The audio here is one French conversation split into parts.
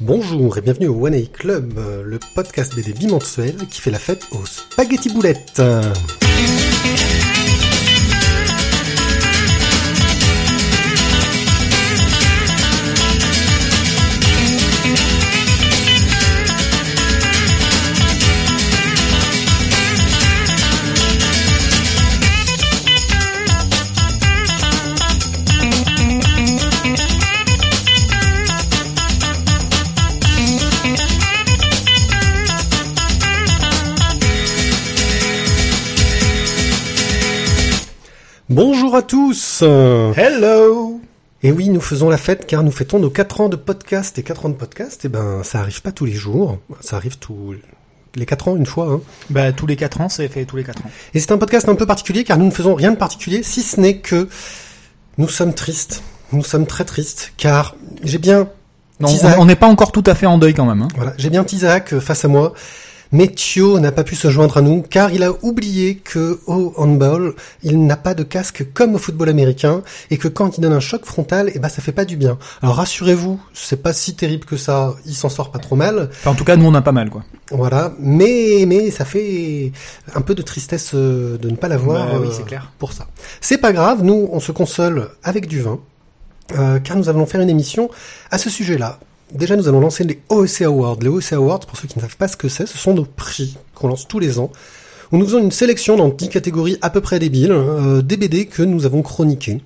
Bonjour et bienvenue au One A Club, euh, le podcast BD bimensuel qui fait la fête aux spaghetti boulettes. Bonjour à tous Hello Et oui, nous faisons la fête car nous fêtons nos 4 ans de podcast. Et 4 ans de podcast, eh ben, ça arrive pas tous les jours. Ça arrive tous les 4 ans, une fois. Hein. Bah tous les 4 ans, c'est fait tous les 4 ans. Et c'est un podcast un peu particulier car nous ne faisons rien de particulier, si ce n'est que nous sommes tristes. Nous sommes très tristes car j'ai bien Non, on n'est pas encore tout à fait en deuil quand même. Hein. Voilà, j'ai bien Tizak face à moi, mais Thio n'a pas pu se joindre à nous car il a oublié que au handball, il n'a pas de casque comme au football américain et que quand il donne un choc frontal, eh ben ça fait pas du bien. Alors rassurez-vous, c'est pas si terrible que ça, il s'en sort pas trop mal. Enfin, en tout cas, nous on a pas mal quoi. Voilà, mais mais ça fait un peu de tristesse euh, de ne pas l'avoir Bah oui, euh, c'est clair. pour ça. C'est pas grave, nous on se console avec du vin euh, car nous allons faire une émission à ce sujet-là. Déjà, nous allons lancer les OEC Awards. Les OEC Awards, pour ceux qui ne savent pas ce que c'est, ce sont nos prix qu'on lance tous les ans, où nous faisons une sélection dans 10 catégories à peu près débiles, euh, des BD que nous avons chroniquées.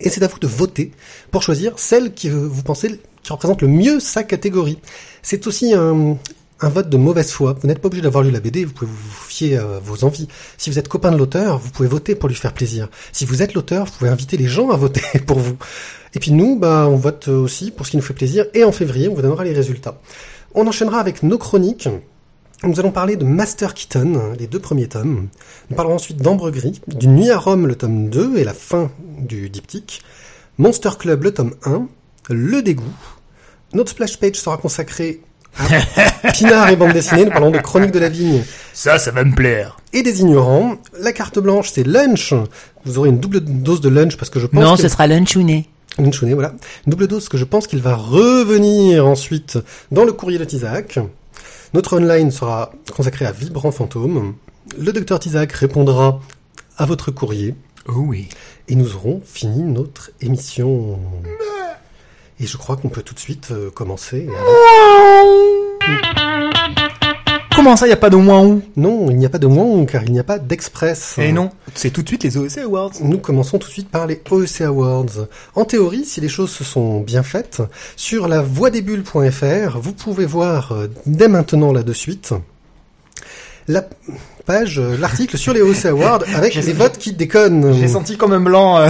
Et c'est à vous de voter pour choisir celle qui vous pensez qui représente le mieux sa catégorie. C'est aussi un, un vote de mauvaise foi. Vous n'êtes pas obligé d'avoir lu la BD, vous pouvez vous fier à vos envies. Si vous êtes copain de l'auteur, vous pouvez voter pour lui faire plaisir. Si vous êtes l'auteur, vous pouvez inviter les gens à voter pour vous. Et puis nous, bah, on vote aussi pour ce qui nous fait plaisir. Et en février, on vous donnera les résultats. On enchaînera avec nos chroniques. Nous allons parler de Master Keaton, les deux premiers tomes. Nous parlerons ensuite d'Ambre Gris, du Nuit à Rome, le tome 2 et la fin du diptyque. Monster Club, le tome 1. Le dégoût. Notre splash page sera consacrée à Pinard et bande dessinée. Nous parlons de Chronique de la vigne Ça, ça va me plaire. et des ignorants. La carte blanche, c'est lunch. Vous aurez une double dose de lunch parce que je pense Non, que... ce sera lunchouné. Voilà. Double dose que je pense qu'il va revenir ensuite dans le courrier de Tizak. Notre online sera consacré à Vibrant Fantôme. Le docteur Tizak répondra à votre courrier. Oh oui. Et nous aurons fini notre émission. Et je crois qu'on peut tout de suite euh, commencer. Comment ça, y a pas de moins où? Non, il n'y a pas de moins car il n'y a pas d'express. Eh non, c'est tout de suite les OEC Awards. Nous commençons tout de suite par les OEC Awards. En théorie, si les choses se sont bien faites, sur la voixdesbulles.fr, vous pouvez voir euh, dès maintenant là de suite la page, euh, l'article sur les OEC Awards avec les votes qui déconnent. J'ai senti comme un blanc. euh.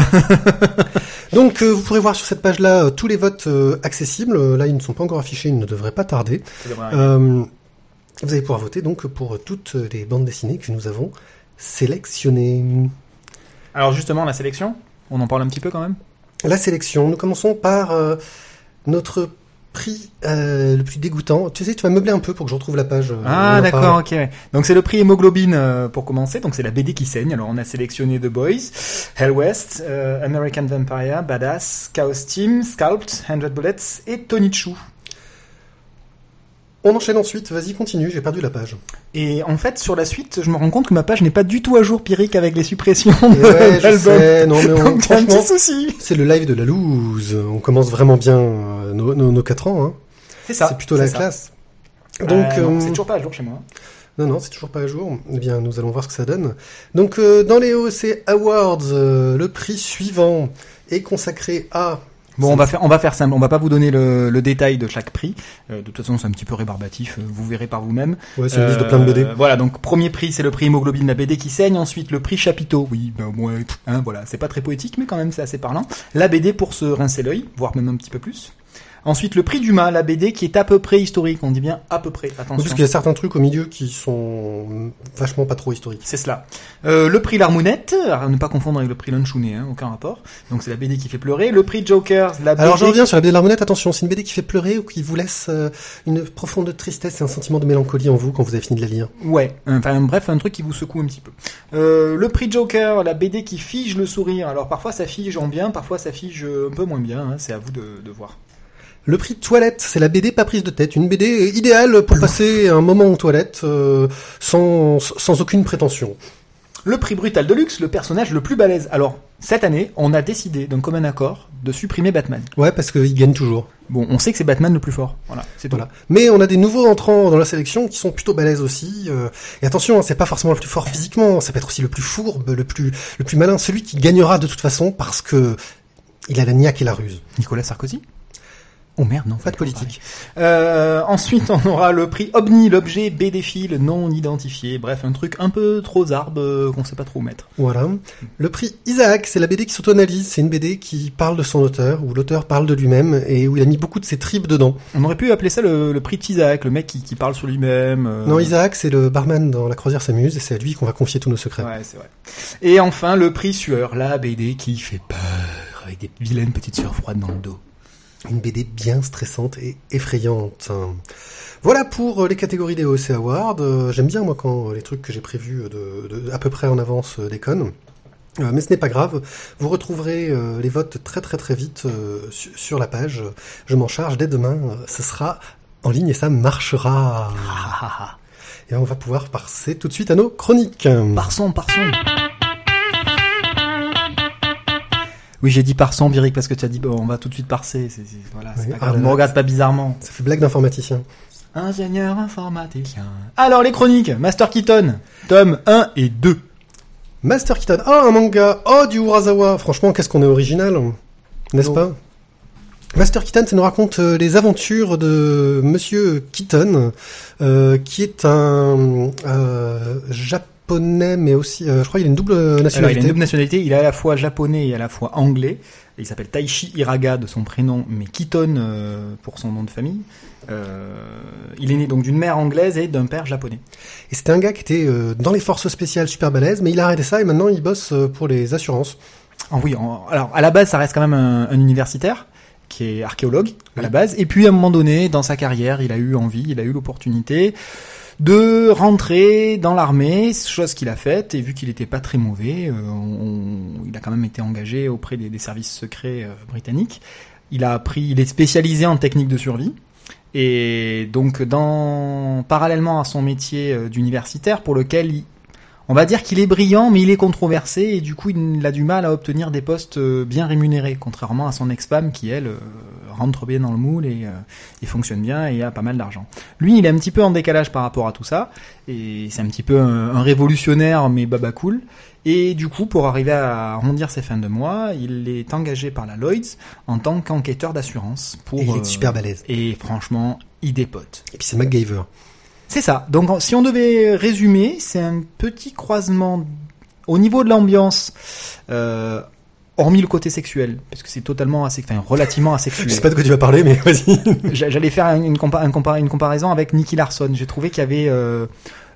Donc euh, vous pourrez voir sur cette page-là euh, tous les votes euh, accessibles. Là, ils ne sont pas encore affichés, ils ne devraient pas tarder. Vous allez pouvoir voter donc pour toutes les bandes dessinées que nous avons sélectionnées. Alors justement, la sélection, on en parle un petit peu quand même? La sélection, nous commençons par euh, notre prix euh, le plus dégoûtant. Tu sais, tu vas meubler un peu pour que je retrouve la page. euh, Ah d'accord, ok. Donc c'est le prix hémoglobine euh, pour commencer. Donc c'est la BD qui saigne. Alors on a sélectionné The Boys, Hell West, American Vampire, Badass, Chaos Team, Sculpt, 100 Bullets et Tony Chu. On enchaîne ensuite, vas-y, continue, j'ai perdu la page. Et en fait, sur la suite, je me rends compte que ma page n'est pas du tout à jour, Pyrrhic, avec les suppressions Et ouais, je sais, non mais on, franchement, c'est le live de la loose. On commence vraiment bien euh, nos, nos, nos 4 ans. Hein. C'est ça. C'est plutôt la ça. classe. Euh, Donc, euh, c'est toujours pas à jour chez moi. Non, non, c'est toujours pas à jour. Eh bien, nous allons voir ce que ça donne. Donc, euh, dans les OEC Awards, le prix suivant est consacré à... Bon, on va faire, on va faire simple. On va pas vous donner le, le détail de chaque prix. Euh, de toute façon, c'est un petit peu rébarbatif. euh, Vous verrez par vous-même. Ouais, c'est une liste de plein de BD. Euh, Voilà, donc premier prix, c'est le prix hémoglobine, la BD qui saigne. Ensuite, le prix chapiteau. Oui, ben ouais, hein, voilà, c'est pas très poétique, mais quand même, c'est assez parlant. La BD pour se rincer l'œil, voire même un petit peu plus. Ensuite, le prix du mât, la BD qui est à peu près historique. On dit bien à peu près. En Attention. plus qu'il y a certains trucs au milieu qui sont vachement pas trop historiques. C'est cela. Euh, le prix L'Armounette, à ne pas confondre avec le prix Lunchounet, hein, aucun rapport. Donc c'est la BD qui fait pleurer. Le prix Joker, la BD... Alors je reviens sur la BD de l'Harmonnette, attention, c'est une BD qui fait pleurer ou qui vous laisse euh, une profonde tristesse et un sentiment de mélancolie en vous quand vous avez fini de la lire. Ouais, enfin bref, un truc qui vous secoue un petit peu. Euh, le prix Joker, la BD qui fige le sourire. Alors parfois ça fige en bien, parfois ça fige un peu moins bien, hein, c'est à vous de, de voir. Le prix toilette, c'est la BD pas prise de tête, une BD idéale pour passer un moment aux toilettes euh, sans, sans aucune prétention. Le prix brutal de luxe, le personnage le plus balèze. Alors, cette année, on a décidé d'un commun accord de supprimer Batman. Ouais, parce qu'il gagne toujours. Bon, on sait que c'est Batman le plus fort. Voilà, c'est tout. Voilà. Mais on a des nouveaux entrants dans la sélection qui sont plutôt balèzes aussi. euh, et attention, hein, c'est pas forcément le plus fort physiquement, ça peut être aussi le plus fourbe, le plus le plus malin, celui qui gagnera de toute façon parce que il a la niaque et la ruse. Nicolas Sarkozy Oh merde, non. Pas de politique. Euh, ensuite, on aura le prix OVNI, l'objet BD-fil non identifié. Bref, un truc un peu trop zarbe euh, qu'on sait pas trop où mettre. Voilà. Le prix Isaac, c'est la BD qui s'auto-analyse. C'est une BD qui parle de son auteur, où l'auteur parle de lui-même et où il a mis beaucoup de ses tripes dedans. On aurait pu appeler ça le, le prix Tizak, le mec qui, qui parle sur lui-même. euh, Non, Isaac, c'est le barman dans La Croisière s'amuse et c'est à lui qu'on va confier tous nos secrets. Ouais, c'est vrai. Et enfin, le prix Sueur, la BD qui fait peur, avec des vilaines petites sueurs froides dans le dos. Une BD bien stressante et effrayante. Voilà pour euh, les catégories des OC Awards. Euh, J'aime bien moi quand euh, les trucs que j'ai prévus de, de- à peu près en avance déconnent. Euh, mais ce n'est pas grave. Vous retrouverez euh, les votes très très très vite euh, su- sur la page. Je m'en charge dès demain. Ce sera en ligne et ça marchera. Et on va pouvoir passer tout de suite à nos chroniques. Par son, par son. Oui, j'ai dit par son, Biric, parce que tu as dit, bon, on va tout de suite parser. C'est, c'est- voilà, c'est pas ah grave. là me regarde pas bizarrement. Ça fait blague d'informaticien. Ingénieur informaticien. Alors, les chroniques. Master Keaton. Tome 1 et 2. Master Keaton. Oh, un manga. Oh, du Urasawa. Franchement, qu'est-ce qu'on est original. N'est-ce Oh. pas? Master Keaton, ça nous raconte euh, les aventures de Monsieur Keaton, euh, qui est un euh, japonais, mais aussi, euh, je crois, qu'il a une double Alors, il a nationalité. une double nationalité. Il est à la fois japonais et à la fois anglais. Il s'appelle Taishi Hiraga de son prénom, mais Keaton euh, pour son nom de famille. Euh, il est né donc d'une mère anglaise et d'un père japonais. Et c'était un gars qui était euh, dans les forces spéciales super balèze, mais il a arrêté ça et maintenant il bosse euh, pour les assurances. Ah oui, en- alors à la base, ça reste quand même un, un universitaire qui est archéologue à la base. Et puis à un moment donné, dans sa carrière, il a eu envie, il a eu l'opportunité de rentrer dans l'armée, chose qu'il a faite. Et vu qu'il était pas très mauvais, euh, il a quand même été engagé auprès des, des services secrets euh, britanniques. Il a appris, il est spécialisé en technique de survie. Et donc, dans, parallèlement à son métier euh, d'universitaire, pour lequel il, on va dire qu'il est brillant, mais il est controversé et du coup il a du mal à obtenir des postes euh, bien rémunérés, contrairement à son ex-femme qui elle euh, rentre bien dans le moule et, euh, et fonctionne bien et a pas mal d'argent. Lui, il est un petit peu en décalage par rapport à tout ça et c'est un petit peu un, un révolutionnaire mais baba cool. Et du coup, pour arriver à arrondir ses fins de mois, il est engagé par la Lloyds en tant qu'enquêteur d'assurance. Pour, Et il est super balèze. Et franchement, il dépote. Et puis c'est MacGyver. C'est ça. Donc, si on devait résumer, c'est un petit croisement au niveau de l'ambiance, euh, hormis le côté sexuel, parce que c'est totalement assez, enfin, relativement Je asexuel. sais pas de quoi tu vas parler, mais vas-y. J'a- J'allais faire compa- une comparaison avec Nicky Larson. J'ai trouvé qu'il y avait euh,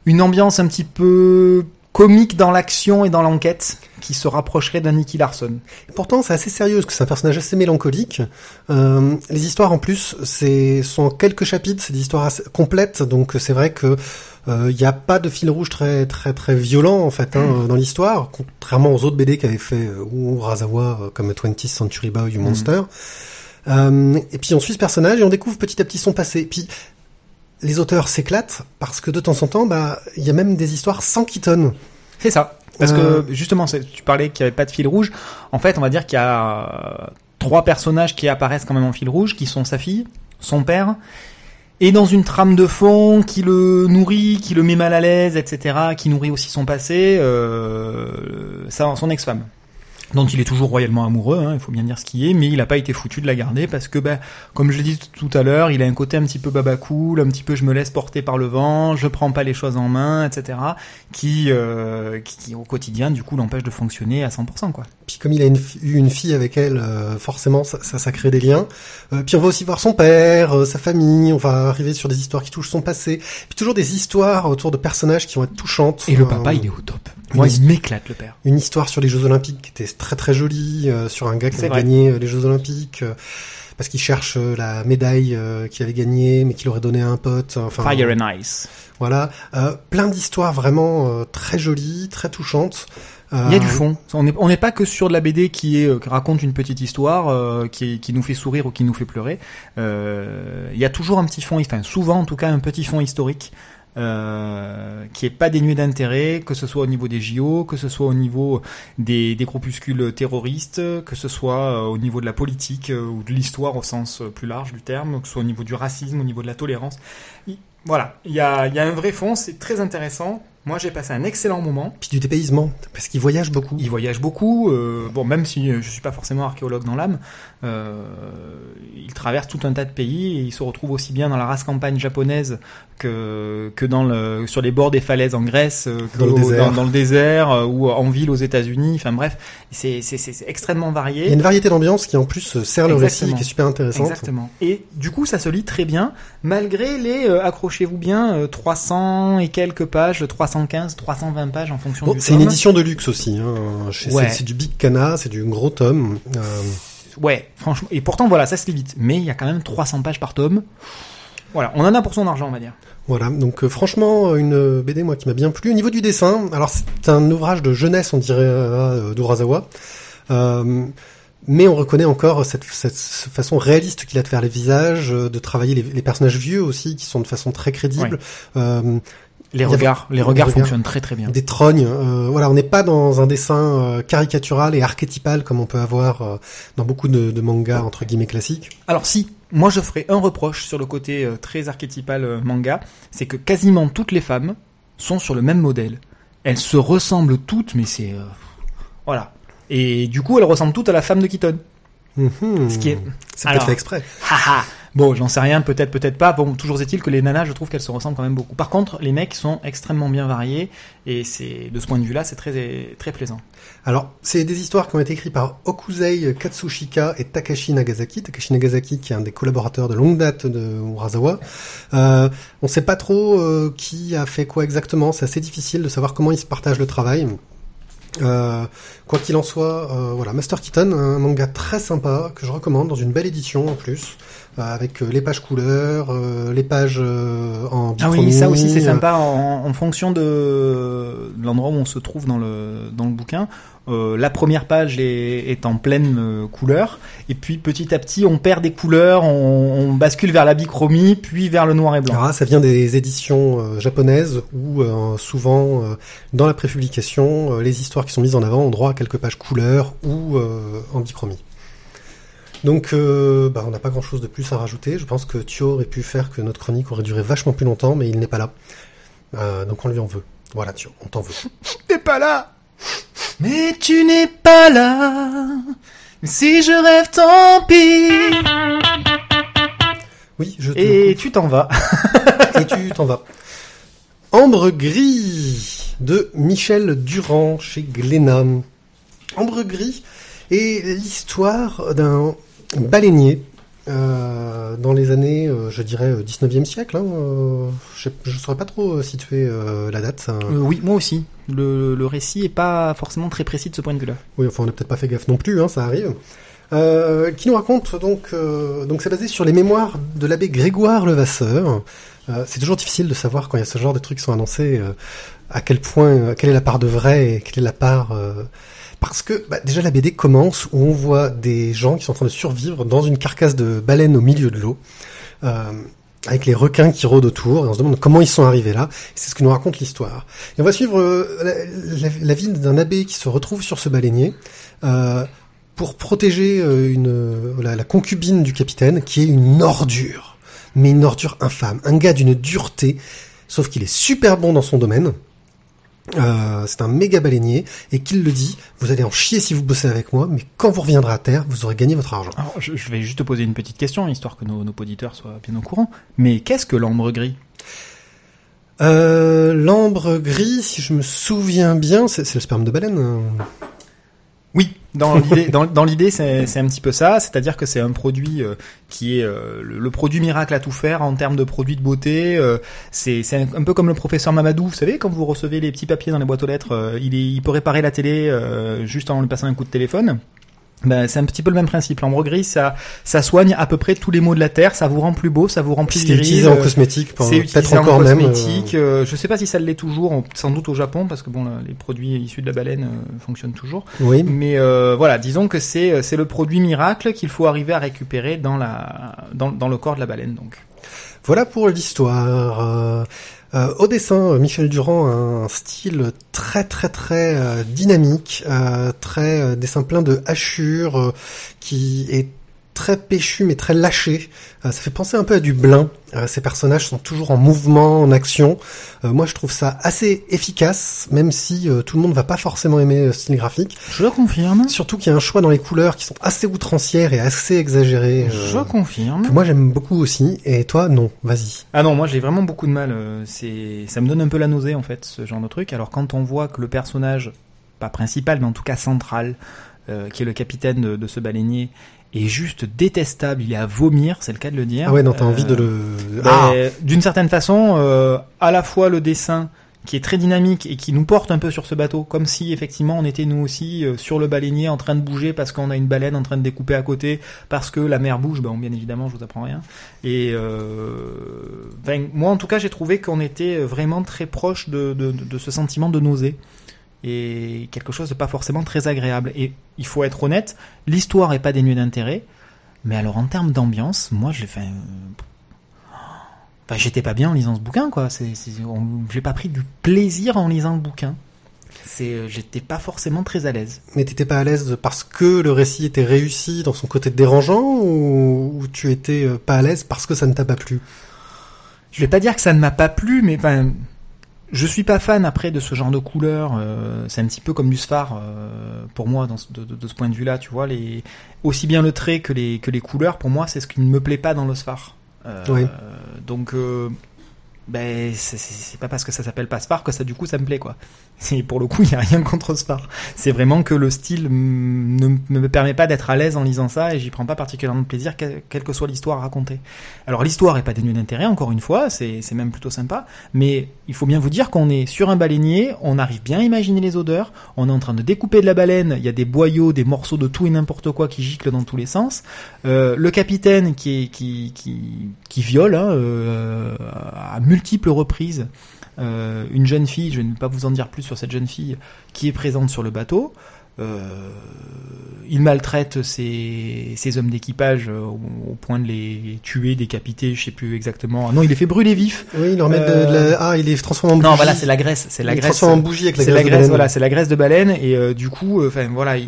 une ambiance un petit peu comique dans l'action et dans l'enquête qui se rapprocherait d'un Nicky Larson. Pourtant, c'est assez sérieux, parce que c'est un personnage assez mélancolique. Euh, les histoires, en plus, c'est sont en quelques chapitres, c'est des histoires assez complètes, donc c'est vrai que il n'y a pas de fil rouge très très très violent en fait hein, dans l'histoire, contrairement aux autres BD qu'avait fait euh, ou Urasawa euh, comme 20th Century Boy ou Monster. Euh, et puis on suit ce personnage et on découvre petit à petit son passé. Et puis les auteurs s'éclatent parce que de temps en temps, bah il y a même des histoires sans Keaton. C'est ça. Parce Euh. que justement, c'est- tu parlais qu'il n'y avait pas de fil rouge. En fait, on va dire qu'il y a euh, trois personnages qui apparaissent quand même en fil rouge, qui sont sa fille, son père, et dans une trame de fond qui le nourrit, qui le met mal à l'aise, etc., qui nourrit aussi son passé, euh, son ex-femme dont il est toujours royalement amoureux, hein, il faut bien dire ce qui est, mais il n'a pas été foutu de la garder parce que, ben, comme je l'ai dit tout à l'heure, il a un côté un petit peu baba cool, un petit peu je me laisse porter par le vent, je prends pas les choses en main, etc., qui, euh, qui, qui, au quotidien du coup l'empêche de fonctionner à 100%, quoi. Puis comme il a une eu une fille avec elle, euh, forcément ça, ça, ça crée des liens. Euh, puis on va aussi voir son père, euh, sa famille, on va arriver sur des histoires qui touchent son passé. Puis toujours des histoires autour de personnages qui vont être touchantes. Et le Euh, papa, il est au top. His- il m'éclate le père. Une histoire sur les Jeux Olympiques qui était très très jolie, euh, sur un gars qui vrai. gagné euh, les Jeux Olympiques. euh, parce qu'il cherche euh, la médaille euh, qu'il avait gagnée, mais qu'il aurait donné à un pote. Enfin, Fire and Ice. Voilà, euh, plein d'histoires vraiment euh, très jolies, très touchantes. Il y a du fond. On n'est on n'est pas que sur de la BD qui est qui raconte une petite histoire, euh, qui, qui nous fait sourire ou qui nous fait pleurer. Euh, il y a toujours un petit fond, enfin souvent en tout cas un petit fond historique. Euh, qui est pas dénué d'intérêt, que ce soit au niveau des JO, que ce soit au niveau des, des groupuscules terroristes, que ce soit euh, au niveau de la politique euh, ou de l'histoire au sens plus large du terme, que ce soit au niveau du racisme, au niveau de la tolérance. Il- voilà, il y a, y a un vrai fond, c'est très intéressant. Moi, j'ai passé un excellent moment. Puis du dépaysement, parce qu'il voyage beaucoup. Il voyage beaucoup. euh, bon, même si je suis pas forcément archéologue dans l'âme, il traverse tout un tas de pays et il se retrouve aussi bien dans la race campagne japonaise que que dans le sur les bords des falaises en Grèce, euh, que Dans le au- désert. dans, dans le désert euh, ou en ville aux États-Unis. Enfin bref, c'est c'est extrêmement Il y a varié. une variété d'ambiance qui en plus euh, sert le récit, qui est super intéressante. Exactement. Et du coup, ça se lit très bien, malgré les, euh, accrochez-vous bien, euh, 300 et quelques pages, 315, 320 pages en fonction Bon, du c'est une édition de luxe aussi. Hein. Ouais. C'est c'est du big cana, c'est du gros tome. Euh, Ouais, franchement. Et pourtant, voilà, ça se lit vite. Mais il y a quand même 300 pages par tome. Voilà, on en a pour son argent, on va dire. Voilà, donc euh, franchement, une euh, BD moi qui m'a bien plu. Au niveau du dessin, alors c'est un ouvrage de jeunesse, on dirait, euh, d'Urasawa. Euh, mais on reconnaît encore cette, cette façon réaliste qu'il a de faire les visages, de travailler les, les personnages vieux aussi, qui sont de façon très crédible. Euh, Les regards, les regards regards. fonctionnent très très bien. des trognes. euh, voilà, on n'est pas dans un dessin euh, caricatural et archétypal comme on peut avoir euh, dans beaucoup de, de mangas entre guillemets classiques. Alors si, moi je ferai un reproche sur le côté euh, très archétypal euh, manga, c'est que quasiment toutes les femmes sont sur le même modèle. Elles se ressemblent toutes, mais c'est euh, voilà. Et du coup, elles ressemblent toutes à la femme de Keaton. Mhm. Ce qui est C'est peut-être fait exprès. Haha. Bon, j'en sais rien, peut-être, peut-être pas. Bon, toujours est-il que les nanas, je trouve qu'elles se ressemblent quand même beaucoup. Par contre, les mecs sont extrêmement bien variés et c'est de ce point de vue-là, c'est très très plaisant. Alors, c'est des histoires qui ont été écrites par Okuzei Katsushika et Takashi Nagasaki. Takashi Nagasaki, qui est un des collaborateurs de longue date de Urasawa. Euh, on sait pas trop euh, qui a fait quoi exactement. C'est assez difficile de savoir comment ils se partagent le travail. Euh, quoi qu'il en soit, euh, voilà, Master Keaton, un manga très sympa que je recommande dans une belle édition en plus, avec euh, les pages couleurs, euh, les pages euh, en Ah oui, ça aussi c'est sympa en, en fonction de, l'endroit où on se trouve dans le dans le bouquin. Euh, la première page est, est en pleine euh, couleur et puis petit à petit on perd des couleurs, on, on bascule vers la bichromie puis vers le noir et blanc. Là, ça vient des éditions euh, japonaises où euh, souvent euh, dans la prépublication, euh, les histoires qui sont mises en avant ont droit à quelques pages couleurs ou euh, en bichromie. Donc, euh, bah, on n'a pas grand-chose de plus à rajouter. Je pense que Thio aurait pu faire que notre chronique aurait duré vachement plus longtemps, mais il n'est pas là. Euh, donc on lui en veut. Voilà, Thio, on t'en veut. T'es pas là Mais tu n'es pas là Si je rêve, tant pis Oui, je te Et tu t'en vas. et tu t'en vas. Ambre gris de Michel Durand chez Glénat. Ambre gris est l'histoire d'un baleinier euh, dans les années, euh, je dirais, euh, 19e siècle. Hein, euh, je ne saurais pas trop euh, situer euh, la date. hein. Euh, oui, moi aussi. Le, le récit est pas forcément très précis de ce point de vue-là. Oui, enfin, on n'a peut-être pas fait gaffe non plus, hein, ça arrive. Euh, qui nous raconte donc, euh, donc c'est basé sur les mémoires de l'abbé Grégoire Levasseur. Euh, c'est toujours difficile de savoir quand il y a ce genre de trucs qui sont annoncés euh, à quel point, euh, quelle est la part de vrai et quelle est la part. Parce que bah, déjà la BD commence où on voit des gens qui sont en train de survivre dans une carcasse de baleine au milieu de l'eau. Euh, avec les requins qui rôdent autour, et on se demande comment ils sont arrivés là. C'est ce que nous raconte l'histoire. Et on va suivre euh, la, vie d'un abbé qui se retrouve sur ce baleinier euh, pour protéger la concubine du capitaine, qui est une ordure, mais une ordure infâme, un gars d'une dureté, sauf qu'il est super bon dans son domaine. Euh, c'est un méga baleinier et qu'il le dit, vous allez en chier si vous bossez avec moi, mais quand vous reviendrez à terre, vous aurez gagné votre argent. Alors, je, je vais juste te poser une petite question, histoire que nos, nos auditeurs soient bien au courant. Mais qu'est-ce que l'ambre gris? Euh, L'ambre gris, si je me souviens bien, c'est c'est le sperme de baleine. Dans l'idée, dans, c'est, un petit peu ça. C'est-à-dire que c'est un produit euh, qui est euh, le, produit miracle à tout faire en termes de produits de beauté. euh, c'est, un, peu comme le professeur Mamadou. Vous savez, quand vous recevez les petits papiers dans les boîtes aux lettres, il, est, il peut réparer la télé juste en lui passant un coup de téléphone. Ben, c'est un petit peu le même principe. L'ambre gris, ça, ça soigne à peu près tous les maux de la terre. Ça vous rend plus beau, ça vous rend plus C'est viril. utilisé en euh, cosmétique, C'est peut-être utilisé en encore même. euh, cosmétique. euh, je sais pas si ça l'est toujours, sans doute au Japon, parce que bon, les produits issus de la baleine euh, fonctionnent toujours. Oui. Mais euh, voilà, disons que c'est c'est le produit miracle qu'il faut arriver à récupérer dans la dans, dans le corps de la baleine. Donc. Voilà pour l'histoire. Euh, au dessin, euh, Michel Durand a un style très très très euh, dynamique, euh, très dessin plein de hachures, qui est très péchu mais très lâché. Euh, ça fait penser un peu à du Blin. Euh, ces personnages sont toujours en mouvement, en action. Euh, moi, je trouve ça assez efficace, même si tout le monde va pas forcément aimer le style graphique. Je confirme. Surtout qu'il y a un choix dans les couleurs qui sont assez outrancières et assez exagérées. Je confirme. que moi j'aime beaucoup aussi. Et toi, non. Vas-y. Ah non, moi j'ai vraiment beaucoup de mal. C'est, ça me donne un peu la nausée en fait, ce genre de truc. Alors quand on voit que le personnage, pas principal, mais en tout cas central, euh, qui est le capitaine de, de ce baleinier, est juste détestable, il est à vomir, c'est le cas de le dire. Ah ouais, non, t'as Euh, envie de le... ben, Ah D'une certaine façon, euh, à la fois le dessin qui est très dynamique et qui nous porte un peu sur ce bateau, comme si effectivement on était nous aussi euh, sur le baleinier en train de bouger parce qu'on a une baleine en train de découper à côté, parce que la mer bouge, bon bien évidemment je vous apprends rien. Et euh, ben, moi en tout cas j'ai trouvé qu'on était vraiment très proche de, de- de ce sentiment de nausée et quelque chose de pas forcément très agréable. Et il faut être honnête, l'histoire est pas dénuée d'intérêt, mais alors en termes d'ambiance, moi j'ai fait... Enfin, j'étais pas bien en lisant ce bouquin, quoi. C'est, j'ai pas pris du plaisir en lisant le bouquin. C'est, euh, j'étais pas forcément très à l'aise. Mais t'étais pas à l'aise parce que le récit était réussi dans son côté dérangeant ou, ou tu étais euh, pas à l'aise parce que ça ne t'a pas plu? Je vais pas dire que ça ne m'a pas plu, mais enfin, je suis pas fan après de ce genre de couleurs. euh, c'est un petit peu comme du Sfar euh, pour moi dans ce- de, de- de ce point de vue-là, tu vois. Les, aussi bien le trait que les que les couleurs, pour moi, c'est ce qui ne me plaît pas dans le Sfar. Euh, Oui. Donc, euh, ben, c'est- pas parce que ça s'appelle pas Sfar que ça, du coup, ça me plaît, quoi. Et pour le coup, il y a rien contre Sfar. C'est vraiment que le style ne me permet pas d'être à l'aise en lisant ça et j'y prends pas particulièrement de plaisir, quelle, que soit l'histoire racontée. Alors l'histoire est pas dénuée d'intérêt, encore une fois, c'est même plutôt sympa, mais il faut bien vous dire qu'on est sur un baleinier, on arrive bien à imaginer les odeurs, on est en train de découper de la baleine, il y a des boyaux, des morceaux de tout et n'importe quoi qui giclent dans tous les sens. Euh, le capitaine qui, qui, qui, qui viole hein, euh, à multiples reprises euh, une jeune fille, je ne vais pas vous en dire plus sur cette jeune fille, qui est présente sur le bateau. Euh, il maltraite ses, ses hommes d'équipage euh, au, point de les tuer, décapiter, je sais plus exactement. Ah non, il les fait brûler vifs. Oui, il leur met de, de la... Ah, il est transformé en bougie. Non, voilà, c'est la graisse, c'est la il graisse. transformé en bougie avec la C'est graisse. la de graisse, baleine. voilà, c'est la graisse de baleine et du coup, enfin voilà, il...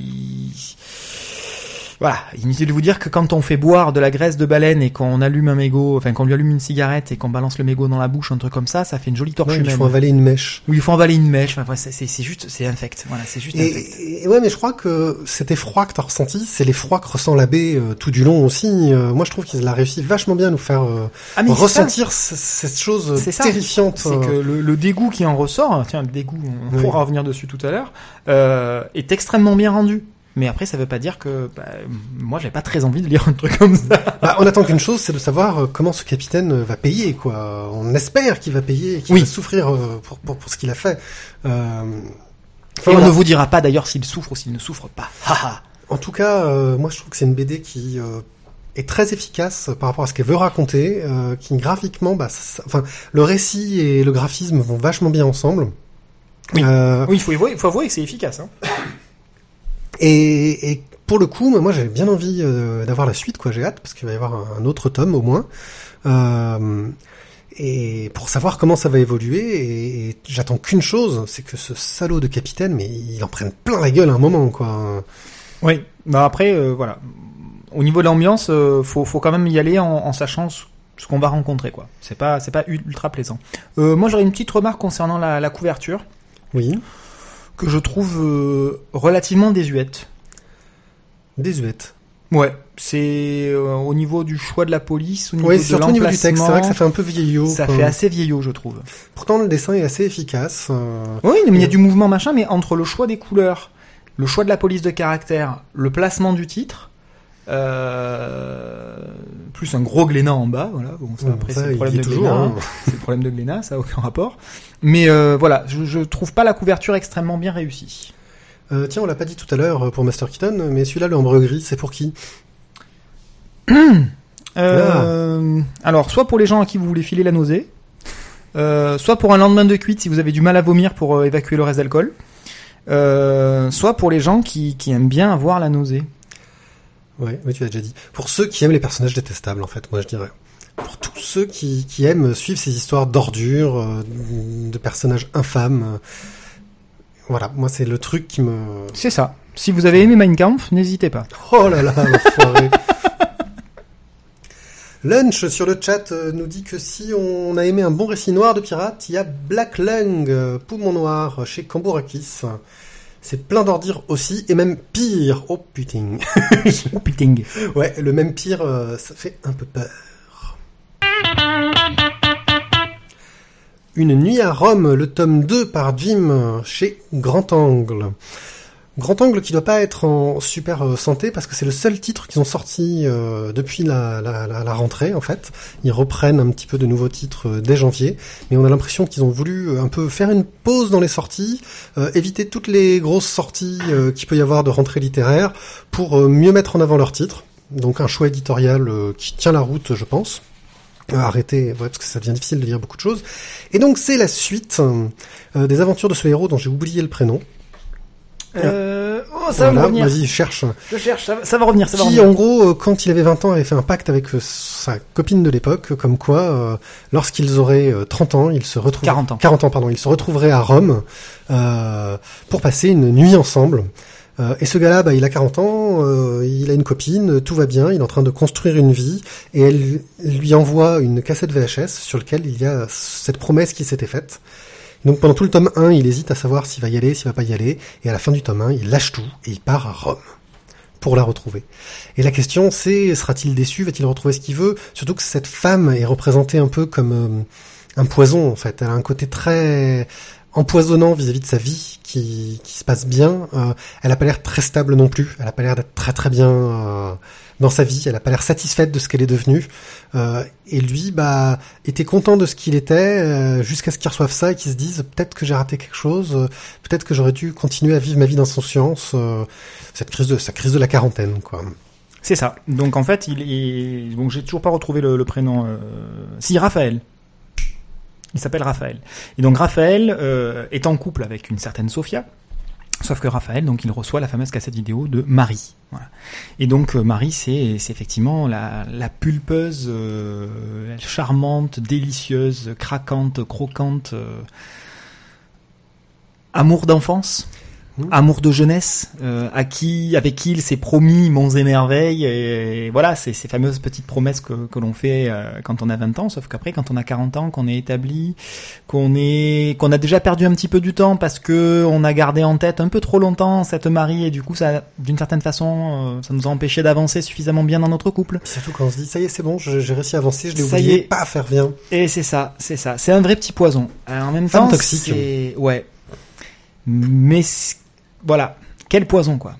voilà, inutile de vous dire que quand on fait boire de la graisse de baleine et qu'on allume un mégot, enfin qu'on lui allume une cigarette et qu'on balance le mégot dans la bouche, un truc comme ça, ça fait une jolie torche Ouais, il humaine. faut avaler une mèche. Oui, il faut avaler une mèche. Enfin, c'est- juste, c'est infect. Voilà, c'est juste infect. Et, et ouais, mais je crois que cet effroi que t'as ressenti, c'est l'effroi que ressent l'abbé euh, tout du long aussi. Euh, moi, je trouve qu'il a réussi vachement bien à nous faire euh, Ah, ressentir c- cette chose C'est ça. terrifiante. C'est que le, le dégoût qui en ressort, tiens, le dégoût, on Oui. pourra revenir dessus tout à l'heure, euh, est extrêmement bien rendu. Mais après, ça veut pas dire que bah, moi, j'ai pas très envie de lire un truc comme ça. Bah, on attend qu'une chose, c'est de savoir euh, comment ce capitaine euh, va payer, quoi. On espère qu'il va payer et qu'il Oui. va souffrir euh, pour, pour, pour ce qu'il a fait. Euh, Et on voilà. ne vous dira pas d'ailleurs s'il souffre ou s'il ne souffre pas. En tout cas, euh, moi je trouve que c'est une BD qui euh, est très efficace par rapport à ce qu'elle veut raconter, euh, qui graphiquement, bah, ça- enfin, le récit et le graphisme vont vachement bien ensemble. Oui. Euh, oui, il faut, avouer- il faut avouer que c'est efficace. Hein. Et, et pour le coup, moi j'avais bien envie euh, d'avoir la suite, quoi. J'ai hâte parce qu'il va y avoir un, un autre tome au moins. Euh, et pour savoir comment ça va évoluer, et, et j'attends qu'une chose, c'est que ce salaud de capitaine, mais il en prenne plein la gueule à un moment, quoi. Oui. Bah après, euh, voilà. Au niveau de l'ambiance, euh, faut, faut quand même y aller en, en sachant ce, ce qu'on va rencontrer, quoi. C'est pas, c'est pas ultra plaisant. Euh, moi, j'aurais une petite remarque concernant la, la couverture Oui, que je trouve euh, relativement désuète. désuète. Ouais, c'est euh, au niveau du choix de la police, au niveau Oui, de surtout au niveau du texte. C'est vrai que ça fait un peu vieillot. ça quoi. fait assez vieillot, je trouve. Pourtant, le dessin est assez efficace. euh, Oui, mais il y a du mouvement machin, mais entre le choix des couleurs, le choix de la police de caractère, le placement du titre, plus un gros Glénat en bas, voilà. Bon, ça, bon, après ça, c'est le problème de toujours. Glénat, hein. hein. c'est le problème de Glénat, ça a aucun rapport. Mais euh, voilà, je, je trouve pas la couverture extrêmement bien réussie. Euh, tiens, on l'a pas dit tout à l'heure euh, pour Master Keaton, mais celui-là, le hamburger gris, c'est pour qui Euh, Alors, soit pour les gens à qui vous voulez filer la nausée, euh, soit pour un lendemain de cuite si vous avez du mal à vomir pour euh, évacuer le reste d'alcool, euh, soit pour les gens qui, qui aiment bien avoir la nausée. Ouais, oui, tu l'as déjà dit. Pour ceux qui aiment les personnages détestables, en fait, moi je dirais. Pour tous ceux qui, qui aiment suivre ces histoires d'ordures, euh, de personnages infâmes. euh, Voilà, moi c'est le truc qui me... C'est ça. Si vous avez aimé Mein Kampf, n'hésitez pas. Oh là là, l'enfoiré. Lunch sur le chat euh, nous dit que si on a aimé un bon récit noir de pirate, il y a Black Lung, euh, Poumon Noir, chez Cambourakis. C'est plein d'ordures aussi, et même pire. Oh putain. Oh putain. Ouais, le même pire, euh, ça fait un peu peur. Une nuit à Rome, le tome 2 par Jim, chez Grand Angle. Grand Angle qui doit pas être en super euh, santé parce que c'est le seul titre qu'ils ont sorti euh, depuis la, rentrée en fait. Ils reprennent un petit peu de nouveaux titres euh, dès janvier, mais on a l'impression qu'ils ont voulu un peu faire une pause dans les sorties, éviter toutes les grosses sorties qu'il peut y avoir de rentrée littéraire pour mieux mettre en avant leurs titres. Donc un choix éditorial qui tient la route, je pense. Arrêter, ouais, parce que ça devient difficile de lire beaucoup de choses. Et donc c'est la suite des aventures de ce héros dont j'ai oublié le prénom. Euh, oh, ça va revenir. vas-y, cherche. Je cherche, ça va, ça va revenir, ça va Qui, revenir. en gros, euh, quand il avait 20 ans, avait fait un pacte avec euh, sa copine de l'époque, comme quoi, euh, lorsqu'ils auraient euh, 30 ans, ils se retrouveraient... 40 ans. 40 ans, pardon. Ils se retrouveraient à Rome euh, pour passer une nuit ensemble. Et ce gars-là, bah, il a 40 ans, il a une copine, tout va bien, il est en train de construire une vie, et elle lui envoie une cassette VHS sur laquelle il y a cette promesse qui s'était faite. Donc pendant tout le tome 1, il hésite à savoir s'il va y aller, s'il va pas y aller, et à la fin du tome 1, il lâche tout et il part à Rome pour la retrouver. Et la question c'est, sera-t-il déçu, va-t-il retrouver ce qu'il veut? Surtout que cette femme est représentée un peu comme euh, un poison en fait. Elle a un côté très empoisonnant vis-à-vis de sa vie qui, qui se passe bien. Euh, elle a pas l'air très stable non plus. Elle a pas l'air d'être très très bien euh, dans sa vie. Elle a pas l'air satisfaite de ce qu'elle est devenue. Euh, et lui, bah, était content de ce qu'il était euh, jusqu'à ce qu'il reçoive ça et qu'il se dise peut-être que j'ai raté quelque chose. euh, peut-être que j'aurais dû continuer à vivre ma vie d'insouciance. euh, cette crise de sa crise de la quarantaine, quoi. C'est ça. Donc en fait, il est. Donc j'ai toujours pas retrouvé le, le prénom. Euh... Si Raphaël. Il s'appelle Raphaël. Et donc Raphaël euh, est en couple avec une certaine Sophia. Sauf que Raphaël, donc, il reçoit la fameuse cassette vidéo de Marie. Et donc euh, Marie, c'est c'est effectivement la, la pulpeuse, euh, charmante, délicieuse, craquante, croquante, euh, amour d'enfance. Mmh. Amour de jeunesse, euh, à qui, avec qui il s'est promis monts et merveilles, et, voilà, c'est ces fameuses petites promesses que, que l'on fait euh, quand on a 20 ans, sauf qu'après, quand on a 40 ans, qu'on est établi, qu'on est, qu'on a déjà perdu un petit peu du temps parce que on a gardé en tête un peu trop longtemps cette Marie, et du coup, ça, d'une certaine façon, euh, ça nous a empêché d'avancer suffisamment bien dans notre couple. Surtout quand on se dit ça y est, c'est bon, j'ai réussi à avancer, je l'ai oublié, y est. pas à faire bien. Et c'est ça, c'est ça, c'est un vrai petit poison. Euh, en même Femme temps, toxique. c'est, ouais, mais c- voilà, quel poison quoi.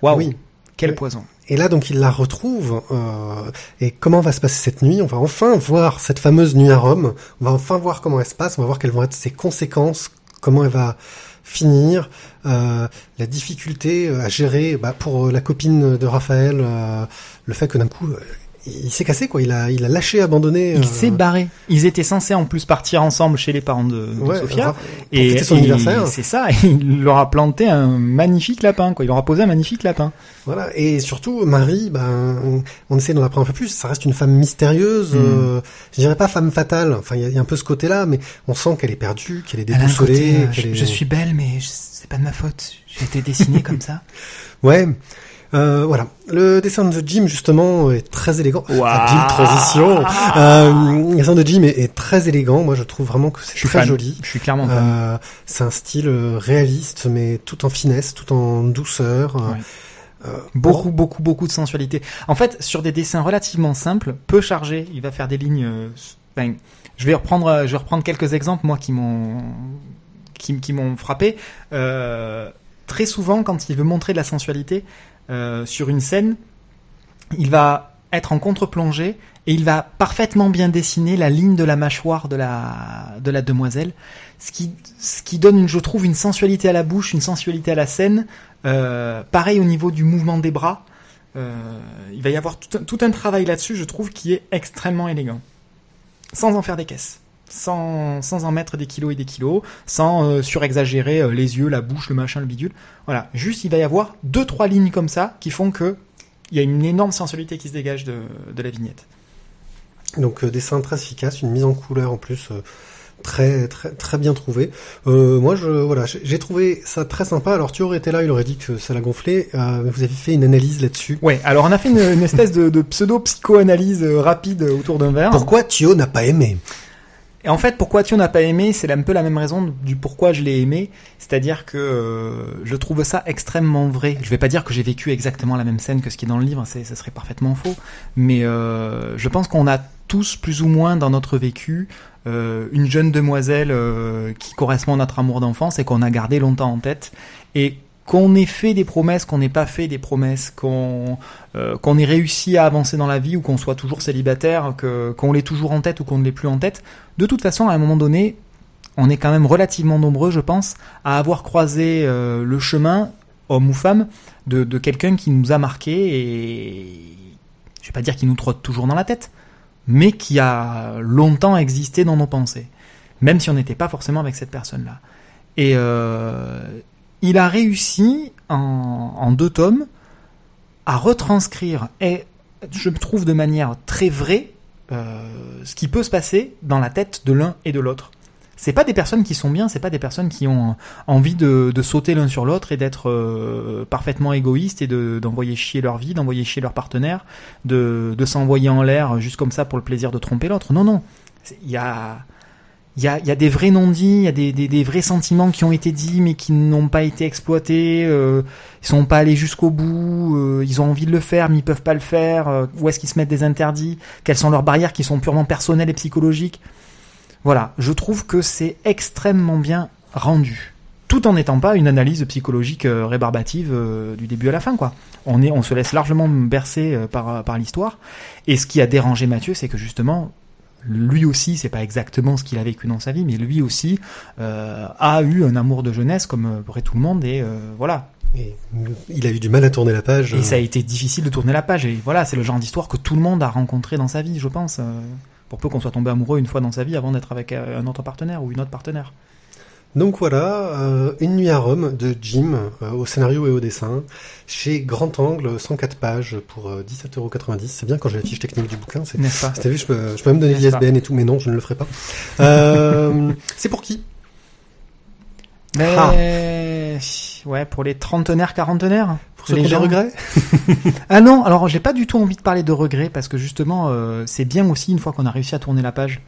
Waouh. Oui. Quel poison. Et là, donc, il la retrouve. euh, et comment va se passer cette nuit? On va enfin voir cette fameuse nuit à Rome. On va enfin voir comment elle se passe. On va voir quelles vont être ses conséquences, comment elle va finir, euh, la difficulté euh, à gérer bah, pour la copine de Raphaël, euh, le fait que d'un coup, il s'est cassé, quoi. Il a, il a lâché, abandonné. Il euh, s'est barré. Ils étaient censés en plus partir ensemble chez les parents de, de ouais, Sophia. Fêter son et anniversaire. C'est ça, et il leur a planté un magnifique lapin, quoi. Il leur a posé un magnifique lapin. Voilà, et surtout Marie, ben, on essaie d'en apprendre un peu plus. Ça reste une femme mystérieuse. Mm. euh, je dirais pas femme fatale. Enfin, il y, a- il y a un peu ce côté-là, mais on sent qu'elle est perdue, qu'elle est côté, déboussolée. euh, je, est- je suis belle, mais c'est pas de ma faute. J'ai été dessinée comme ça. Ouais. Euh, voilà. Le dessin de Jim justement est très élégant. Waouh. Ah, Jim transition. Euh, le dessin de Jim est, est très élégant. Moi, je trouve vraiment que c'est très fan. joli. Je suis clairement fan. Euh, c'est un style euh, réaliste, mais tout en finesse, tout en douceur. euh, Ouais. euh, Beaucoup, beaucoup, beaucoup de sensualité. En fait, sur des dessins relativement simples, peu chargés, il va faire des lignes. euh, ben, je vais reprendre, je vais reprendre quelques exemples moi qui m'ont, qui, qui m'ont frappé. Euh, très souvent, quand il veut montrer de la sensualité euh, sur une scène, il va être en contre-plongée et il va parfaitement bien dessiner la ligne de la mâchoire de la de la demoiselle, ce qui ce qui donne, je trouve, une sensualité à la bouche, une sensualité à la scène. Euh, pareil au niveau du mouvement des bras. Euh, il va y avoir tout un, tout un travail là-dessus, je trouve, qui est extrêmement élégant, sans en faire des caisses sans, sans en mettre des kilos et des kilos, sans euh, surexagérer euh, les yeux, la bouche, le machin, le bidule. Voilà, juste il va y avoir deux trois lignes comme ça qui font que il y a une énorme sensualité qui se dégage de, de la vignette. Donc euh, dessin très efficace, une mise en couleur en plus très très très bien trouvée. Euh, moi je voilà, j'ai trouvé ça très sympa. Alors aurais été là, il aurait dit que ça l'a gonflé. Euh, vous avez fait une analyse là-dessus. Ouais, alors on a fait une, une espèce de, de pseudo-psychoanalyse euh, rapide autour d'un verre. Pourquoi Thio n'a pas aimé? Et en fait, pourquoi tu n'as pas aimé, c'est un peu la même raison du pourquoi je l'ai aimé. C'est-à-dire que euh, je trouve ça extrêmement vrai. Je vais pas dire que j'ai vécu exactement la même scène que ce qui est dans le livre, ça serait parfaitement faux. Mais euh, je pense qu'on a tous plus ou moins dans notre vécu euh, une jeune demoiselle euh, qui correspond à notre amour d'enfance et qu'on a gardé longtemps en tête. Et qu'on ait fait des promesses, qu'on n'ait pas fait des promesses, qu'on euh, qu'on ait réussi à avancer dans la vie ou qu'on soit toujours célibataire, que qu'on l'ait toujours en tête ou qu'on ne l'ait plus en tête, de toute façon, à un moment donné, on est quand même relativement nombreux, je pense, à avoir croisé euh, le chemin, homme ou femme, de, de quelqu'un qui nous a marqué et je vais pas dire qu'il nous trotte toujours dans la tête, mais qui a longtemps existé dans nos pensées, même si on n'était pas forcément avec cette personne-là. Et euh, il a réussi en, deux tomes à retranscrire, et je trouve de manière très vraie, euh, ce qui peut se passer dans la tête de l'un et de l'autre. C'est pas des personnes qui sont bien, c'est pas des personnes qui ont envie de, de sauter l'un sur l'autre et d'être euh, parfaitement égoïstes et de- d'envoyer chier leur vie, d'envoyer chier leur partenaire, de, de s'envoyer en l'air juste comme ça pour le plaisir de tromper l'autre. Non, non. Il y a, il y, a, y a des vrais non-dits, il y a des, des, des vrais sentiments qui ont été dits mais qui n'ont pas été exploités. Euh, ils sont pas allés jusqu'au bout. euh, ils ont envie de le faire mais ils peuvent pas le faire. euh, où est-ce qu'ils se mettent des interdits Quelles sont leurs barrières qui sont purement personnelles et psychologiques Voilà, je trouve que c'est extrêmement bien rendu, tout en n'étant pas une analyse psychologique euh, rébarbative euh, du début à la fin, quoi. On est, on se laisse largement bercer par par l'histoire. Et ce qui a dérangé Mathieu, c'est que justement, lui aussi, c'est pas exactement ce qu'il a vécu dans sa vie, mais lui aussi euh, a eu un amour de jeunesse comme euh, pourrait tout le monde, et euh, voilà. Et il a eu du mal à tourner la page. Et ça a été difficile de tourner la page. Et voilà, c'est le genre d'histoire que tout le monde a rencontré dans sa vie, je pense. euh, pour peu qu'on soit tombé amoureux une fois dans sa vie avant d'être avec euh, un autre partenaire ou une autre partenaire. Donc voilà, euh, Une nuit à Rome de Jim, euh, au scénario et au dessin, chez Grand Angle, 104 pages pour euh, 17,90€. C'est bien quand j'ai la fiche technique du bouquin. C'est... N'est-ce pas T'as vu, je peux, je peux même donner N'est-ce pas l'ISBN et tout, mais non, je ne le ferai pas. Euh, c'est pour qui? Mais Ah. ouais, pour les trentenaires, quarantenaires. Pour ceux Les qui ont des gens- regrets? Ah non, alors j'ai pas du tout envie de parler de regrets parce que justement, euh, c'est bien aussi une fois qu'on a réussi à tourner la page.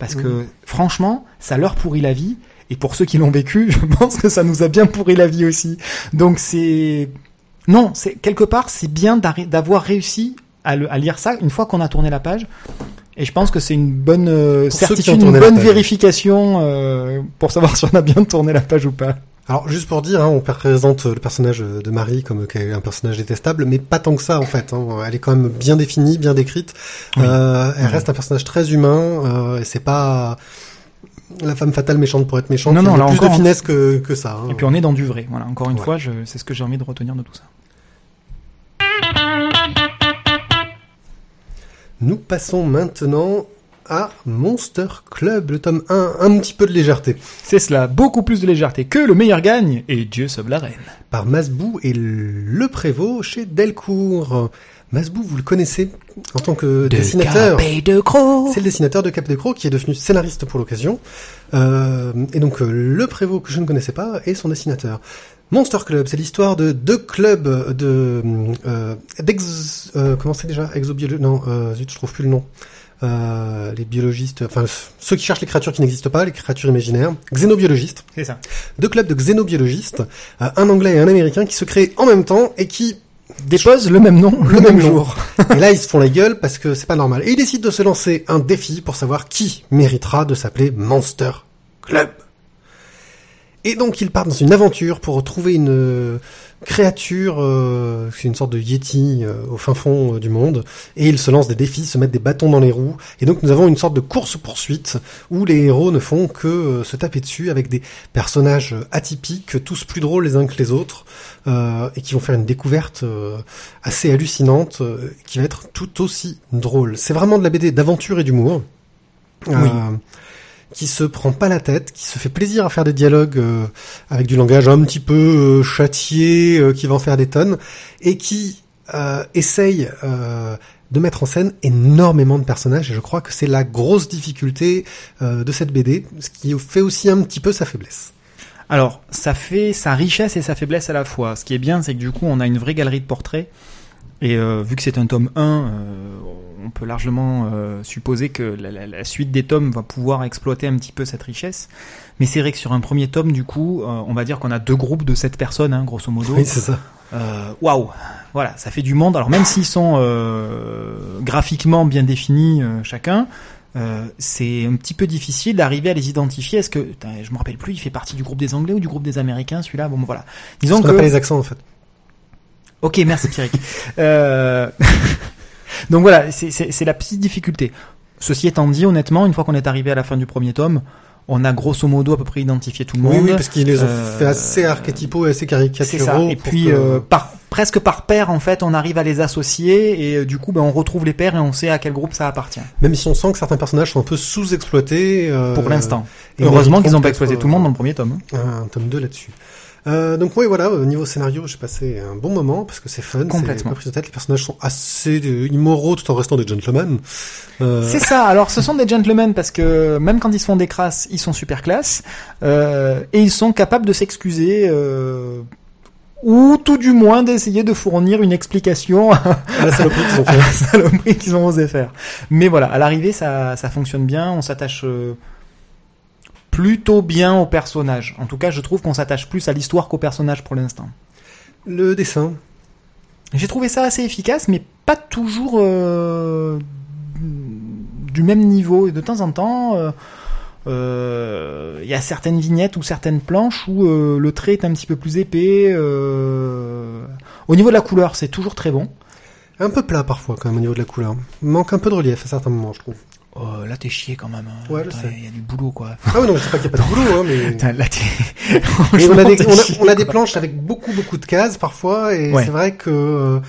Parce que franchement, ça leur pourrit la vie. Et pour ceux qui l'ont vécu, je pense que ça nous a bien pourri la vie aussi. Donc c'est non, c'est quelque part c'est bien d'avoir réussi à, le- à lire ça une fois qu'on a tourné la page. Et je pense que c'est une bonne euh, certitude, une bonne vérification euh, pour savoir si on a bien tourné la page ou pas. Alors, juste pour dire, hein, on représente le personnage de Marie comme un personnage détestable, mais pas tant que ça, en fait. hein. Elle est quand même bien définie, bien décrite. Oui. Euh, elle Oui. reste un personnage très humain, euh, et c'est pas la femme fatale méchante pour être méchante. Non, non, là plus encore, de finesse que, que ça. hein. Et puis on est dans du vrai. Voilà, encore une Ouais. fois, c'est ce que j'ai envie de retenir de tout ça. Nous passons maintenant à Monster Club, le tome 1, un petit peu de légèreté, C'est cela, beaucoup plus de légèreté que le meilleur gagne et Dieu sauve la reine. par Masbou et Le Prévost chez Delcourt. Masbou, vous le connaissez en tant que dessinateur. de. C'est le dessinateur de Cap de Croc qui est devenu scénariste pour l'occasion. Euh, et donc euh, le prévôt que je ne connaissais pas est son dessinateur. Monster Club, c'est l'histoire de deux clubs de euh, d'ex euh, comment c'est déjà? Exobiolo non euh, zut je trouve plus le nom. Euh, les biologistes, enfin ceux qui cherchent les créatures qui n'existent pas, les créatures imaginaires, xénobiologistes, C'est ça. deux clubs de xénobiologistes, euh, un anglais et un américain qui se créent en même temps et qui Dépose le même nom le, même même jour. et là, ils se font la gueule parce que c'est pas normal. Et ils décident de se lancer un défi pour savoir qui méritera de s'appeler Monster Club. Et donc ils partent dans une aventure pour trouver une euh, créature, euh, c'est une sorte de yeti euh, au fin fond euh, du monde, et ils se lancent des défis, se mettent des bâtons dans les roues, et donc nous avons une sorte de course-poursuite où les héros ne font que euh, se taper dessus avec des personnages atypiques, tous plus drôles les uns que les autres, euh, et qui vont faire une découverte euh, assez hallucinante, euh, qui va être tout aussi drôle. C'est vraiment de la BD d'aventure et d'humour. Oui. Qui se prend pas la tête, qui se fait plaisir à faire des dialogues euh, avec du langage un petit peu euh, châtié, euh, qui va en faire des tonnes, et qui euh, essaye de mettre en scène énormément de personnages, et je crois que c'est la grosse difficulté de cette BD, ce qui fait aussi un petit peu sa faiblesse. Alors, ça fait sa richesse et sa faiblesse à la fois. Ce qui est bien, c'est que du coup, on a une vraie galerie de portraits. Et euh, vu que c'est un tome 1, euh, on peut largement euh, supposer que la, la- la suite des tomes va pouvoir exploiter un petit peu cette richesse. Mais c'est vrai que sur un premier tome, du coup, on va dire qu'on a deux groupes de sept personnes, hein, grosso modo. Oui, c'est ça. Waouh, voilà, ça fait du monde. Alors même s'ils sont graphiquement bien définis chacun, euh, c'est un petit peu difficile d'arriver à les identifier. Est-ce que, putain, je me rappelle plus, il fait partie du groupe des Anglais ou du groupe des Américains, celui-là? Bon, voilà. Disons On que. pas les accents en fait. Ok, merci Pierrick. euh... Donc voilà, c'est- la petite difficulté. Ceci étant dit, honnêtement, une fois qu'on est arrivé à la fin du premier tome, on a grosso modo à peu près identifié tout le Oui, monde. oui, parce qu'ils les ont Euh, fait assez archétypaux et assez caricaturaux. ça. Et puis, que- euh, par, presque par paire, en fait, on arrive à les associer et euh, du coup, ben, on retrouve les paires et on sait à quel groupe ça appartient. Même si on sent que certains personnages sont un peu sous-exploités. Pour l'instant. Heureusement qu'ils n'ont pas exploité tout le monde dans le premier tome. hein. un tome 2 là-dessus. Euh, donc oui, voilà, au niveau scénario, j'ai passé un bon moment parce que c'est fun, c'est Complètement. pas pris de tête, les personnages sont assez euh, immoraux tout en restant des gentlemen. Euh, C'est ça. Alors, ce sont des gentlemen parce que même quand ils se font des crasses, ils sont super classe euh, et ils sont capables de s'excuser. Euh, ou tout du moins d'essayer de fournir une explication à la saloperie qu'ils ont ont osé faire. Mais voilà, à l'arrivée, ça, ça fonctionne bien. On s'attache euh, plutôt bien au personnage. En tout cas, je trouve qu'on s'attache plus à l'histoire qu'au personnage pour l'instant. Le dessin, J'ai trouvé ça assez efficace, mais pas toujours euh, du même niveau. Et de temps en temps, euh, euh, il y a certaines vignettes ou certaines planches où le trait est un petit peu plus épais. Au niveau de la couleur, c'est toujours très bon. un peu plat parfois quand même au niveau de la couleur. Manque un peu de relief à certains moments, je trouve. Oh, là, t'es chié quand même. hein. Ouais, Attends. Il y a du boulot, quoi. Ah oui, non, je sais pas qu'il n'y a pas de boulot, hein, mais... Putain, là, t'es... Mais on, a des, on, a, chié, on a des planches avec beaucoup beaucoup de cases parfois et Ouais. c'est vrai que euh,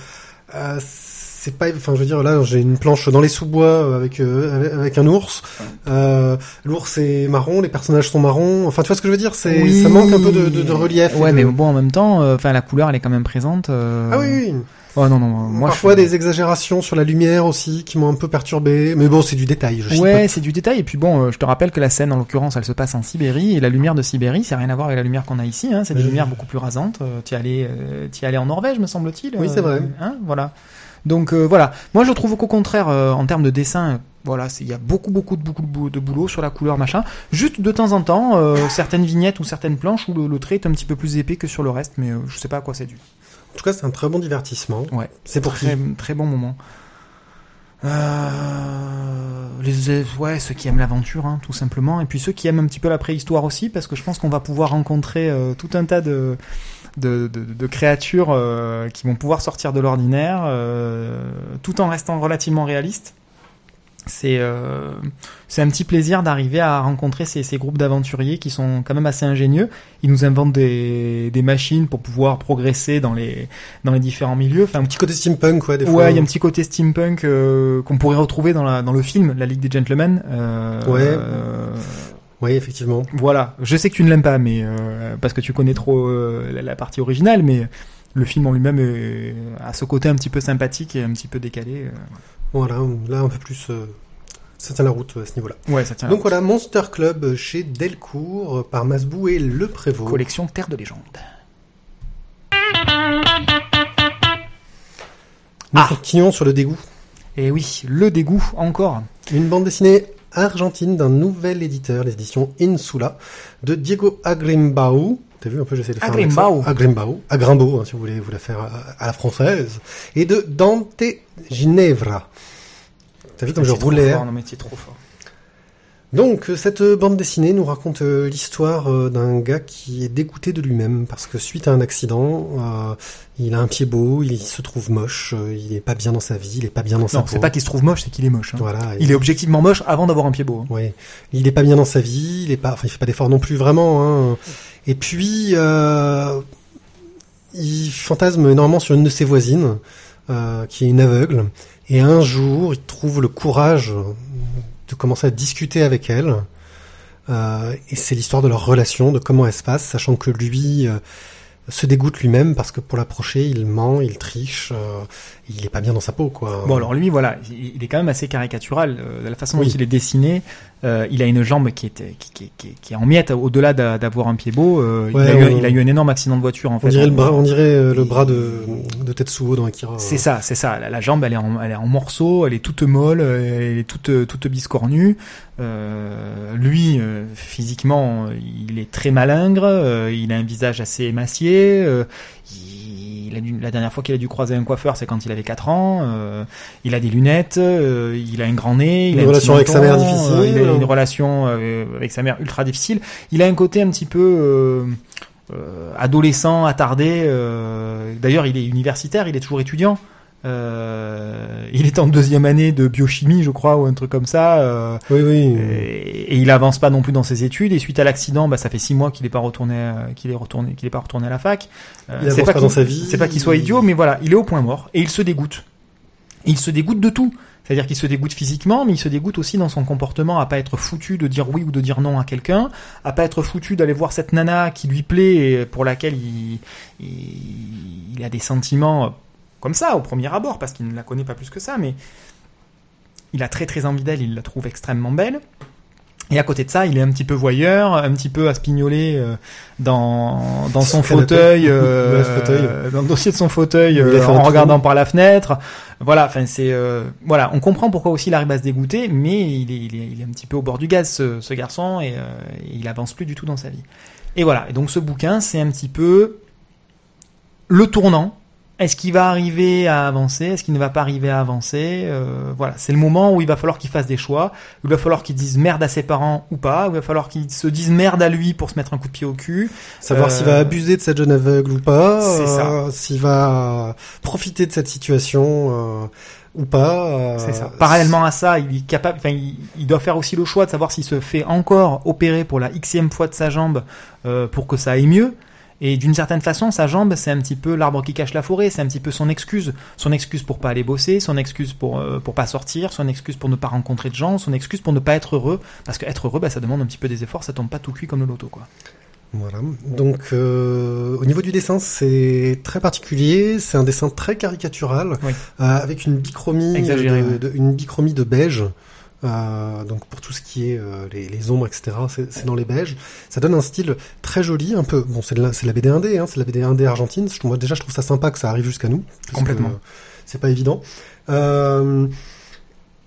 euh, c'est pas enfin je veux dire là j'ai une planche dans les sous-bois avec euh, avec, un ours euh, l'ours est marron les personnages sont marrons enfin tu vois ce que je veux dire c'est Oui. ça manque un peu de, de, de relief Ouais, de- mais bon, en même temps, euh, enfin, la couleur, elle est quand même présente. euh. ah oui, oui. Oh non, non, moi, parfois je... des exagérations sur la lumière aussi qui m'ont un peu perturbé mais bon c'est du détail je Ouais, c'est du détail. Et puis bon, euh, je te rappelle que la scène, en l'occurrence, elle se passe en Sibérie. Et la lumière de Sibérie, c'est rien à voir avec la lumière qu'on a ici. Hein. C'est des Oui. lumières beaucoup plus rasantes. Euh, tu euh, t'y allais en Norvège, me semble-t-il. Oui, c'est vrai. Hein, voilà. Donc euh, voilà. Moi, je trouve qu'au contraire, euh, en termes de dessin, euh, voilà, il y a beaucoup, beaucoup de beaucoup de bou- de boulot sur la couleur, machin. Juste de temps en temps, euh, certaines vignettes ou certaines planches où le, le trait est un petit peu plus épais que sur le reste, mais euh, je sais pas à quoi c'est dû. En tout cas c'est un très bon divertissement Ouais. c'est pour qui Très, très bon moment. Euh, les, ouais, ceux qui aiment l'aventure, hein, tout simplement, et puis ceux qui aiment un petit peu la préhistoire aussi, parce que je pense qu'on va pouvoir rencontrer euh, tout un tas de, de, de, de créatures euh, qui vont pouvoir sortir de l'ordinaire, tout en restant relativement réalistes. C'est euh, c'est un petit plaisir d'arriver à rencontrer ces, ces groupes d'aventuriers qui sont quand même assez ingénieux. Ils nous inventent des, des machines pour pouvoir progresser dans les dans les différents milieux. Enfin, un petit côté steampunk quoi des fois Ouais, il y a un petit côté steampunk euh, qu'on pourrait retrouver dans, la, dans le film La Ligue des Gentlemen. Euh, Ouais. euh, oui effectivement voilà, je sais que tu ne l'aimes pas, mais euh, parce que tu connais trop euh, la, la partie originale, mais le film en lui-même a ce côté un petit peu sympathique et un petit peu décalé. Voilà là un peu plus euh, ça tient la route euh, à ce niveau là Ouais, ça tient. Donc voilà, Monster Club chez Delcourt euh, par Masbou et Le Prévost. collection Terre de légende. Nous Ah. continuons sur le dégoût. Et oui, le dégoût encore. Une bande dessinée argentine d'un nouvel éditeur, les éditions Insula, de Diego Agrimbau. T'as vu un peu, j'essaie de faire un Agrimbau. accent. Agrimbau. Agrimbo, hein, si vous voulez vous la faire à, à la française. Et de Dante Ginevra. T'as vu comme je roulais fort, Non mais trop fort. Donc euh, cette bande dessinée nous raconte euh, l'histoire euh, d'un gars qui est dégoûté de lui-même parce que suite à un accident, euh, il a un pied beau, il se trouve moche, euh, il est pas bien dans sa vie, il est pas bien dans sa Non, peau. c'est pas qu'il se trouve moche, c'est qu'il est moche. hein. Voilà. Il est objectivement moche avant d'avoir un pied beau. hein. Ouais, il est pas bien dans sa vie, il est pas, enfin, il fait pas d'efforts non plus vraiment. Hein. Et puis, euh, il fantasme énormément sur une de ses voisines, euh, qui est une aveugle. Et un jour, il trouve le courage de commencer à discuter avec elle. Euh, et c'est l'histoire de leur relation, de comment elle se passe, sachant que lui se dégoûte lui-même parce que pour l'approcher, il ment, il triche, il est pas bien dans sa peau, quoi. Bon alors lui voilà, il est quand même assez caricatural euh, de la façon dont il est dessiné. euh, il a une jambe qui est qui, qui, qui, qui est en miettes au-delà d'a- d'avoir un pied beau. euh, Ouais, il, a eu, on- il a eu un énorme accident de voiture en fait. on dirait le bras, on dirait euh, le bras de, de Tetsuo dans Akira. C'est ça, c'est ça. La, la jambe, elle est, en, elle est en morceaux, elle est toute molle, elle est toute, toute biscornue. Euh, lui, euh, physiquement, il est très malingre. euh, il a un visage assez émacié. euh, il, il a dû- la dernière fois qu'il a dû croiser un coiffeur, c'est quand il avait 4 ans. euh, il a des lunettes. euh, il a un grand nez. Il Une a relation avec sa mère difficile. euh, il a une relation avec sa mère ultra difficile. Il a un côté un petit peu. euh, euh, adolescent, attardé. euh, D'ailleurs, il est universitaire, il est toujours étudiant. Euh, il est en deuxième année de biochimie, je crois, ou un truc comme ça. euh, Oui, oui. et, et il avance pas non plus dans ses études. Et suite à l'accident, bah, ça fait six mois qu'il est pas retourné, euh, qu'il est retourné, qu'il est pas retourné à la fac. Euh, Il c'est avance pas dans sa vie. C'est pas qu'il soit idiot, mais voilà, il est au point mort et il se dégoûte. Et il se dégoûte de tout. C'est-à-dire qu'il se dégoûte physiquement, mais il se dégoûte aussi dans son comportement à pas être foutu de dire oui ou de dire non à quelqu'un, à pas être foutu d'aller voir cette nana qui lui plaît et pour laquelle il, il, il a des sentiments comme ça au premier abord parce qu'il ne la connaît pas plus que ça, mais il a très très envie d'elle, il la trouve extrêmement belle. Et à côté de ça, il est un petit peu voyeur, un petit peu aspignolé euh, dans, dans son canapé. fauteuil, euh, fauteuil. euh, dans le dossier de son fauteuil, euh, en regardant par la fenêtre. Voilà, enfin c'est euh, voilà, on comprend pourquoi aussi il arrive à se dégoûter, mais il est, il est, il est un petit peu au bord du gaz ce, ce garçon et euh, il avance plus du tout dans sa vie. Et voilà, et donc ce bouquin, c'est un petit peu le tournant. Est-ce qu'il va arriver à avancer? Est-ce qu'il ne va pas arriver à avancer? Euh, Voilà, c'est le moment où il va falloir qu'il fasse des choix. Il va falloir qu'il dise merde à ses parents ou pas. Il va falloir qu'il se dise merde à lui pour se mettre un coup de pied au cul. Savoir Euh, s'il va abuser de cette jeune aveugle ou pas. C'est ça. euh, S'il va profiter de cette situation euh, ou pas. euh, C'est ça. Parallèlement à ça, il est capable, enfin, il, il doit faire aussi le choix de savoir s'il se fait encore opérer pour la xème fois de sa jambe euh, pour que ça aille mieux. Et d'une certaine façon, sa jambe, c'est un petit peu l'arbre qui cache la forêt, c'est un petit peu son excuse. Son excuse pour pas aller bosser, son excuse pour, euh, pour pas sortir, son excuse pour ne pas rencontrer de gens, son excuse pour ne pas être heureux. Parce que être heureux, bah, ça demande un petit peu des efforts, ça tombe pas tout cuit comme le loto, quoi. Voilà. Donc, euh, au niveau du dessin, c'est très particulier. C'est un dessin très caricatural, Oui. euh, avec une bichromie, Exagéré, de, ouais. de- une bichromie de beige. Euh, donc pour tout ce qui est euh, les, les ombres, etc., c'est dans les beiges. Ça donne un style très joli, un peu. Bon, c'est la, la BD indé, hein, c'est la BD indé argentine. Je, moi déjà, je trouve ça sympa que ça arrive jusqu'à nous. Complètement. C'est pas évident. Euh,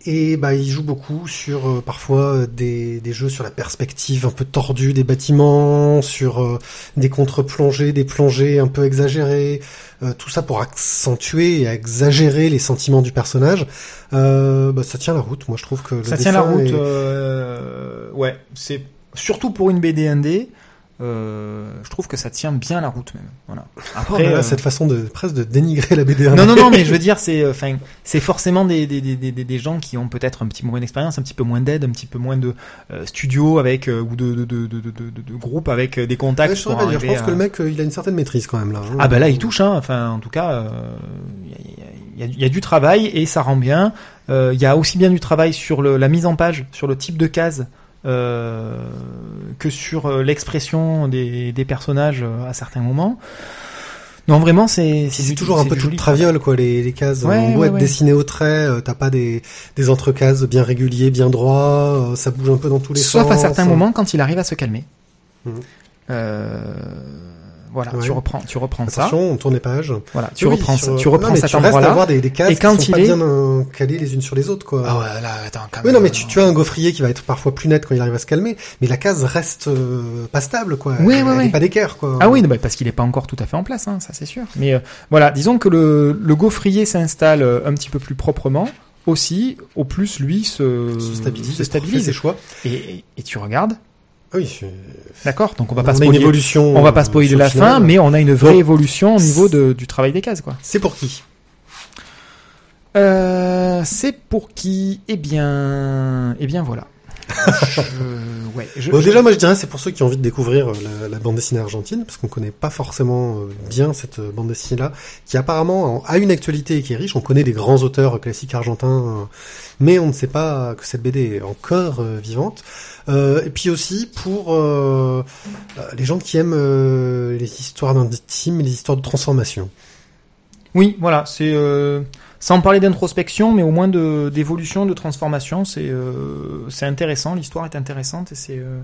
et bah, il joue beaucoup sur euh, parfois euh, des, des jeux sur la perspective un peu tordue des bâtiments, sur euh, des contre-plongées, des plongées un peu exagérées, euh, tout ça pour accentuer et exagérer les sentiments du personnage. Euh, bah, ça tient la route, moi je trouve que le Ça tient la route, est- euh, ouais. C'est surtout pour une BD indé. Euh, je trouve que ça tient bien la route même. Voilà. Après, euh, cette façon de presque de dénigrer la BD. non non non, mais je veux dire, c'est, enfin, c'est forcément des, des, des, des, gens qui ont peut-être un petit moins d'expérience, un petit peu moins d'aide, un petit peu moins de euh, studio avec euh, ou de de, de, de, de, de, de groupes avec euh, des contacts. Ouais, je, saurais pour pas dire. je arriver pense que le mec, euh, il a une certaine maîtrise quand même là. hein. Ah bah là il touche hein. Enfin en tout cas euh, il y, a, y a- y a du travail et ça rend bien. Euh, Il y a aussi bien du travail sur le, la mise en page, sur le type de case. Euh, que sur euh, l'expression des, des personnages euh, à certains moments. Non, vraiment, c'est C'est toujours un peu tout traviole quoi les, les cases Ouais, ont beau ouais, être ouais. dessinées au trait euh, t'as pas des des entrecases bien réguliers bien droits euh, ça bouge un peu dans tous les Sauf sens à certains moments quand il arrive à se calmer. Mhm. Euh, voilà, Ouais. tu reprends, tu reprends ça. attention on tourne les pages Voilà, tu Oui, reprends, sur- ça, tu reprends non, mais cet tu restes à endroit-là. avoir des, des cases Et quand qui sont il pas est- bien calées les unes sur les autres quoi Ah ouais, là, attends, quand oui même, non mais tu, tu as un gaufrier qui va être parfois plus net quand il arrive à se calmer mais la case reste euh, pas stable quoi Oui, elle, oui, elle oui. est pas d'équerre quoi Ah oui, non, bah, parce qu'il est pas encore tout à fait en place, hein, ça c'est sûr. Mais euh, voilà, disons que le, le gaufrier s'installe euh, un petit peu plus proprement aussi, au plus lui se, Se stabilise, se stabilise. ses choix. Et, et, et tu regardes, Oui, d'accord Donc on va on pas une spoiler, évolution. on va pas spoiler la final. fin, mais on a une vraie évolution au niveau de, du travail des cases, quoi. C'est pour qui? Euh, c'est pour qui? Eh bien, eh bien voilà. Je, ouais, je, Bon, je- déjà, moi, je dirais, c'est pour ceux qui ont envie de découvrir euh, la, la bande dessinée argentine, parce qu'on connaît pas forcément euh, bien cette euh, bande dessinée-là, qui apparemment a une actualité et qui est riche. On connaît des grands auteurs classiques argentins, euh, mais on ne sait pas que cette BD est encore euh, vivante. Euh, et puis aussi pour euh, euh, les gens qui aiment euh, les histoires d'intime et les histoires de transformation. Oui, voilà, c'est euh, sans parler d'introspection, mais au moins de d'évolution, de transformation, c'est euh, c'est intéressant. L'histoire est intéressante et c'est euh,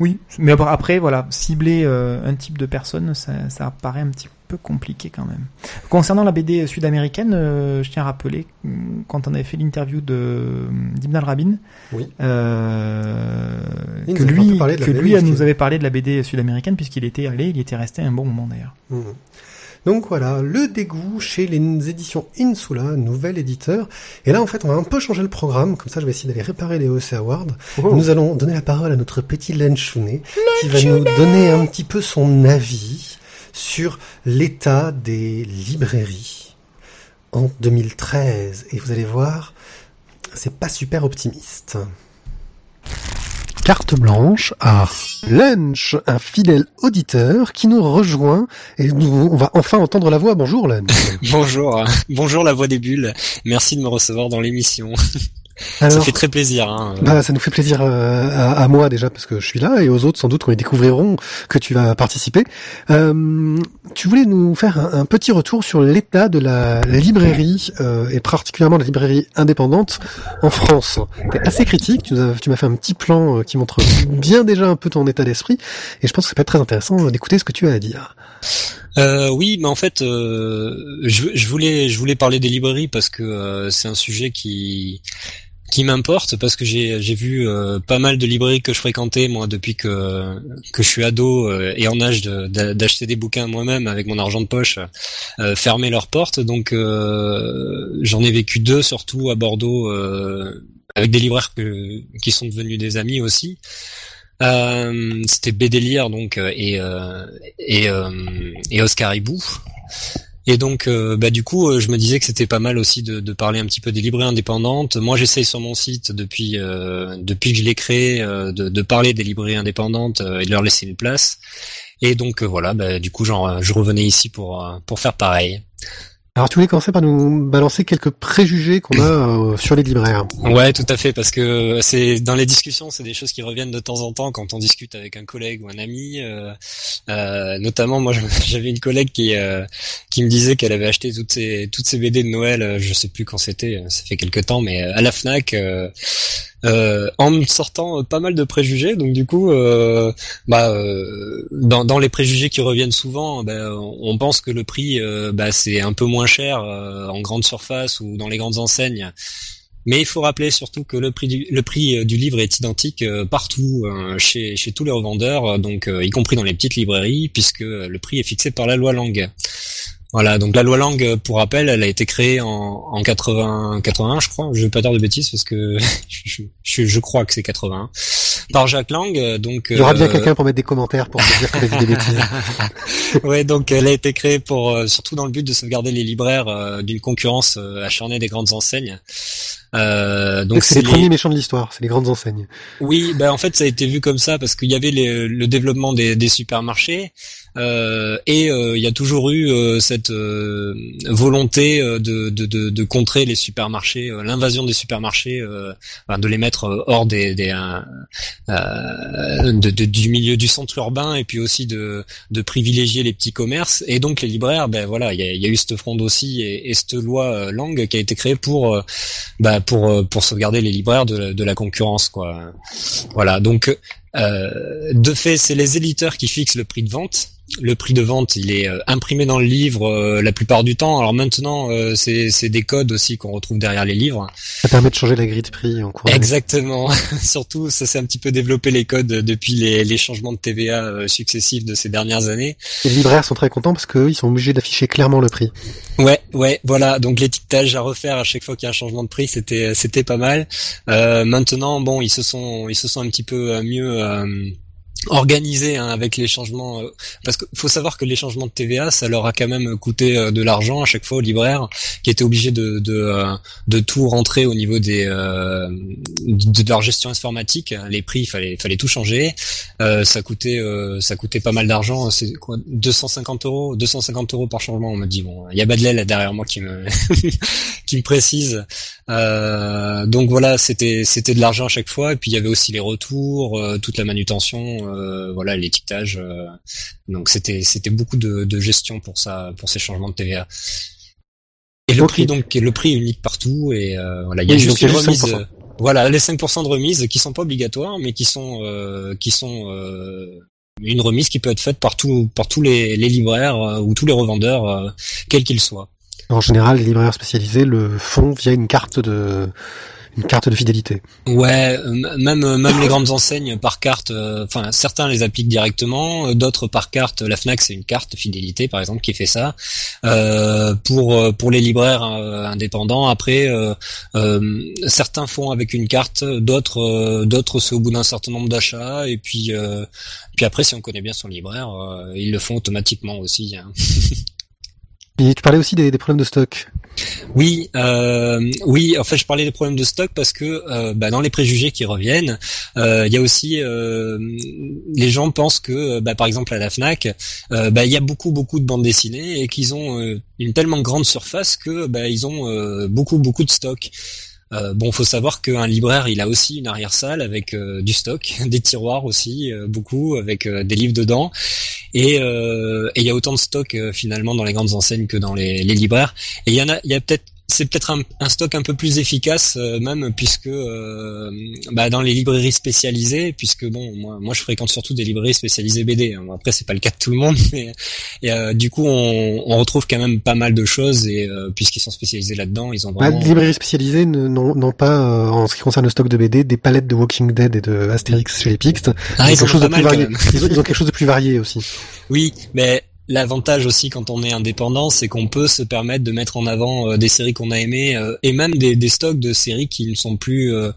oui. Mais après- voilà, cibler euh, un type de personne, ça, ça paraît un petit peu compliqué quand même. Concernant la BD sud-américaine, euh, je tiens à rappeler quand on avait fait l'interview de d'Ibn al-Rabin, Oui. euh, que lui, que lui nous avait parlé de la BD sud-américaine puisqu'il était allé, il était resté un bon moment d'ailleurs. Mhm. Donc voilà, le dégoût chez les éditions Insula, nouvel éditeur. Et là, en fait, on va un peu changer le programme. Comme ça, je vais essayer d'aller réparer les OC Awards. Nous allons donner la parole à notre petit Lenchounet, qui va nous donner un petit peu son avis sur l'état des librairies en 2013. Et vous allez voir, c'est pas super optimiste. Carte blanche à Lunch, un fidèle auditeur qui nous rejoint et nous, on va enfin entendre la voix. Bonjour Lunch. Bonjour, hein. bonjour la voix des bulles. Merci de me recevoir dans l'émission. Ça Alors, fait très plaisir. Hein. bah, ça nous fait plaisir euh, à, à moi déjà parce que je suis là et aux autres sans doute quand ils découvriront que tu vas participer. Euh, tu voulais nous faire un, un petit retour sur l'état de la librairie euh, et particulièrement la librairie indépendante en France. T'es assez critique, tu nous as- tu m'as fait un petit plan euh, qui montre bien déjà un peu ton état d'esprit et je pense que ça peut être très intéressant d'écouter ce que tu as à dire. Euh, oui, mais en fait, euh, je, je voulais, je voulais parler des librairies parce que euh, c'est un sujet qui qui m'importe parce que j'ai j'ai vu euh, pas mal de librairies que je fréquentais moi depuis que que je suis ado euh, et en âge de- d'a- d'acheter des bouquins moi-même avec mon argent de poche euh, fermer leurs portes donc euh, j'en ai vécu deux surtout à Bordeaux euh, avec des libraires que, qui sont devenus des amis aussi euh, c'était Bédélire donc et et, et Oscar Hibou. Et donc, euh, bah, du coup, euh, je me disais que c'était pas mal aussi de, parler un petit peu des librairies indépendantes. Moi, j'essaye sur mon site depuis euh, depuis que je l'ai créé de, parler des librairies indépendantes et de leur laisser une place. Et donc voilà, bah, du coup, genre, je revenais ici pour pour faire pareil. Alors tu voulais commencer par nous balancer quelques préjugés qu'on a euh, sur les libraires. Ouais, tout à fait, parce que c'est dans les discussions, c'est des choses qui reviennent de temps en temps quand on discute avec un collègue ou un ami. Euh, euh, notamment, moi, j'avais une collègue qui euh, qui me disait qu'elle avait acheté toutes ses toutes ses BD de Noël. euh, Je sais plus quand c'était, euh, ça fait quelque temps, mais euh, à la Fnac. Euh, en sortant pas mal de préjugés, donc du coup, euh, bah, euh, dans, les préjugés qui reviennent souvent, bah, on pense que le prix, euh, bah, c'est un peu moins cher en grande surface ou dans les grandes enseignes. Mais il faut rappeler surtout que le prix du, livre est identique partout chez, tous les revendeurs, donc y compris dans les petites librairies, puisque le prix est fixé par la loi Langue. Voilà, donc la loi Langue, euh, pour rappel, elle a été créée en, en 80, 81, je crois. Je vais pas dire de bêtises parce que je, je, je crois que c'est 81. Par Jacques Lang, euh, donc. Il y aura bien euh, quelqu'un pour mettre des commentaires pour te dire que dit des bêtises. ouais, donc elle a été créée pour euh, surtout dans le but de sauvegarder les libraires euh, d'une concurrence acharnée des grandes enseignes. Euh, Donc c'est les premiers méchants de l'histoire, c'est les grandes enseignes? oui, ben en fait ça a été vu comme ça parce qu'il y avait les- le développement des, des supermarchés euh, et euh, il y a toujours eu euh, cette euh, volonté euh, de, de, de, de contrer les supermarchés, l'invasion des supermarchés, de les mettre hors des, des de, de- du milieu du centre urbain et puis aussi de, privilégier les petits commerces et donc les libraires. Ben voilà, il y a, y a eu cette fronde aussi et, et cette loi Langue qui a été créée pour bah, pour pour sauvegarder les libraires de, de la concurrence quoi. Voilà, donc de fait, c'est les éditeurs qui fixent le prix de vente le prix de vente, il est imprimé dans le livre la plupart du temps. Alors maintenant, c'est c'est des codes aussi qu'on retrouve derrière les livres. Ça permet de changer la grille de prix en cours. Exactement. Surtout, ça s'est un petit peu développé les codes depuis les, les changements de TVA successifs de ces dernières années. Les libraires sont très contents parce qu'eux, ils sont obligés d'afficher clairement le prix. Ouais, ouais, voilà. Donc l'étiquetage à refaire à chaque fois qu'il y a un changement de prix, c'était c'était pas mal. Euh, maintenant, bon, ils se sont ils se sont un petit peu euh, mieux euh, organisé hein, avec les changements euh, parce qu'il faut savoir que les changements de TVA ça leur a quand même coûté euh, de l'argent à chaque fois aux libraires qui étaient obligés de de, euh, de tout rentrer au niveau des de, leur gestion informatique. Les prix fallait fallait tout changer. Ça coûtait ça coûtait pas mal d'argent. C'est quoi 250 euros 250 euros par changement on me dit. Bon il y a Badlel derrière moi qui me qui me précise. Donc voilà c'était c'était de l'argent à chaque fois. Et puis il y avait aussi les retours toute la manutention euh, voilà l'étiquetage. Euh, donc c'était c'était beaucoup de, de, gestion pour ça pour ces changements de TVA. Et le prix donc le prix unique partout et euh, voilà il y a juste une remise. voilà les 5% de remise qui sont pas obligatoires mais qui sont qui sont une remise qui peut être faite par, tout, par tous les, les libraires ou tous les revendeurs, quels qu'ils soient. En général, les libraires spécialisés le font via une carte de une carte de fidélité. Ouais, euh, même euh, même les grandes enseignes par carte, euh, enfin certains les appliquent directement, d'autres par carte. La Fnac c'est une carte fidélité par exemple qui fait ça. Euh, pour pour les libraires indépendants, après euh, certains font avec une carte, d'autres d'autres c'est au bout d'un certain nombre d'achats et puis puis après si on connaît bien son libraire, ils le font automatiquement aussi. Hein. Et tu parlais aussi des, des problèmes de stock. Oui, euh, oui. En fait, je parlais des problèmes de stock parce que euh, bah, dans les préjugés qui reviennent, euh, il y a aussi euh, les gens pensent que, bah, par exemple à la Fnac, bah, il y a beaucoup beaucoup de bandes dessinées et qu'ils ont une tellement grande surface que bah, ils ont beaucoup beaucoup de stock. Euh, bon, faut savoir qu'un libraire, il a aussi une arrière-salle avec euh, du stock, des tiroirs aussi, euh, beaucoup, avec des livres dedans. Et il y a autant de stock finalement dans les grandes enseignes que dans les, libraires. Et il y en a, il y a peut-être c'est peut-être un, stock un peu plus efficace euh, même puisque euh, bah, dans les librairies spécialisées puisque bon moi, moi je fréquente surtout des librairies spécialisées BD hein. après c'est pas le cas de tout le monde mais et, euh, du coup on, on, retrouve quand même pas mal de choses et puisqu'ils sont spécialisés là-dedans ils ont bah, vraiment les librairies spécialisées n'ont pas en ce qui concerne le stock de BD des palettes de Walking Dead et de Astérix chez les Pixtes ah, ils, ont quelque chose de plus varié. ils ont quelque chose de plus varié aussi. Oui mais L'avantage aussi quand on est indépendant, c'est qu'on peut se permettre de mettre en avant euh, des séries qu'on a aimées euh, et même des, des, stocks de séries qui ne sont plus euh,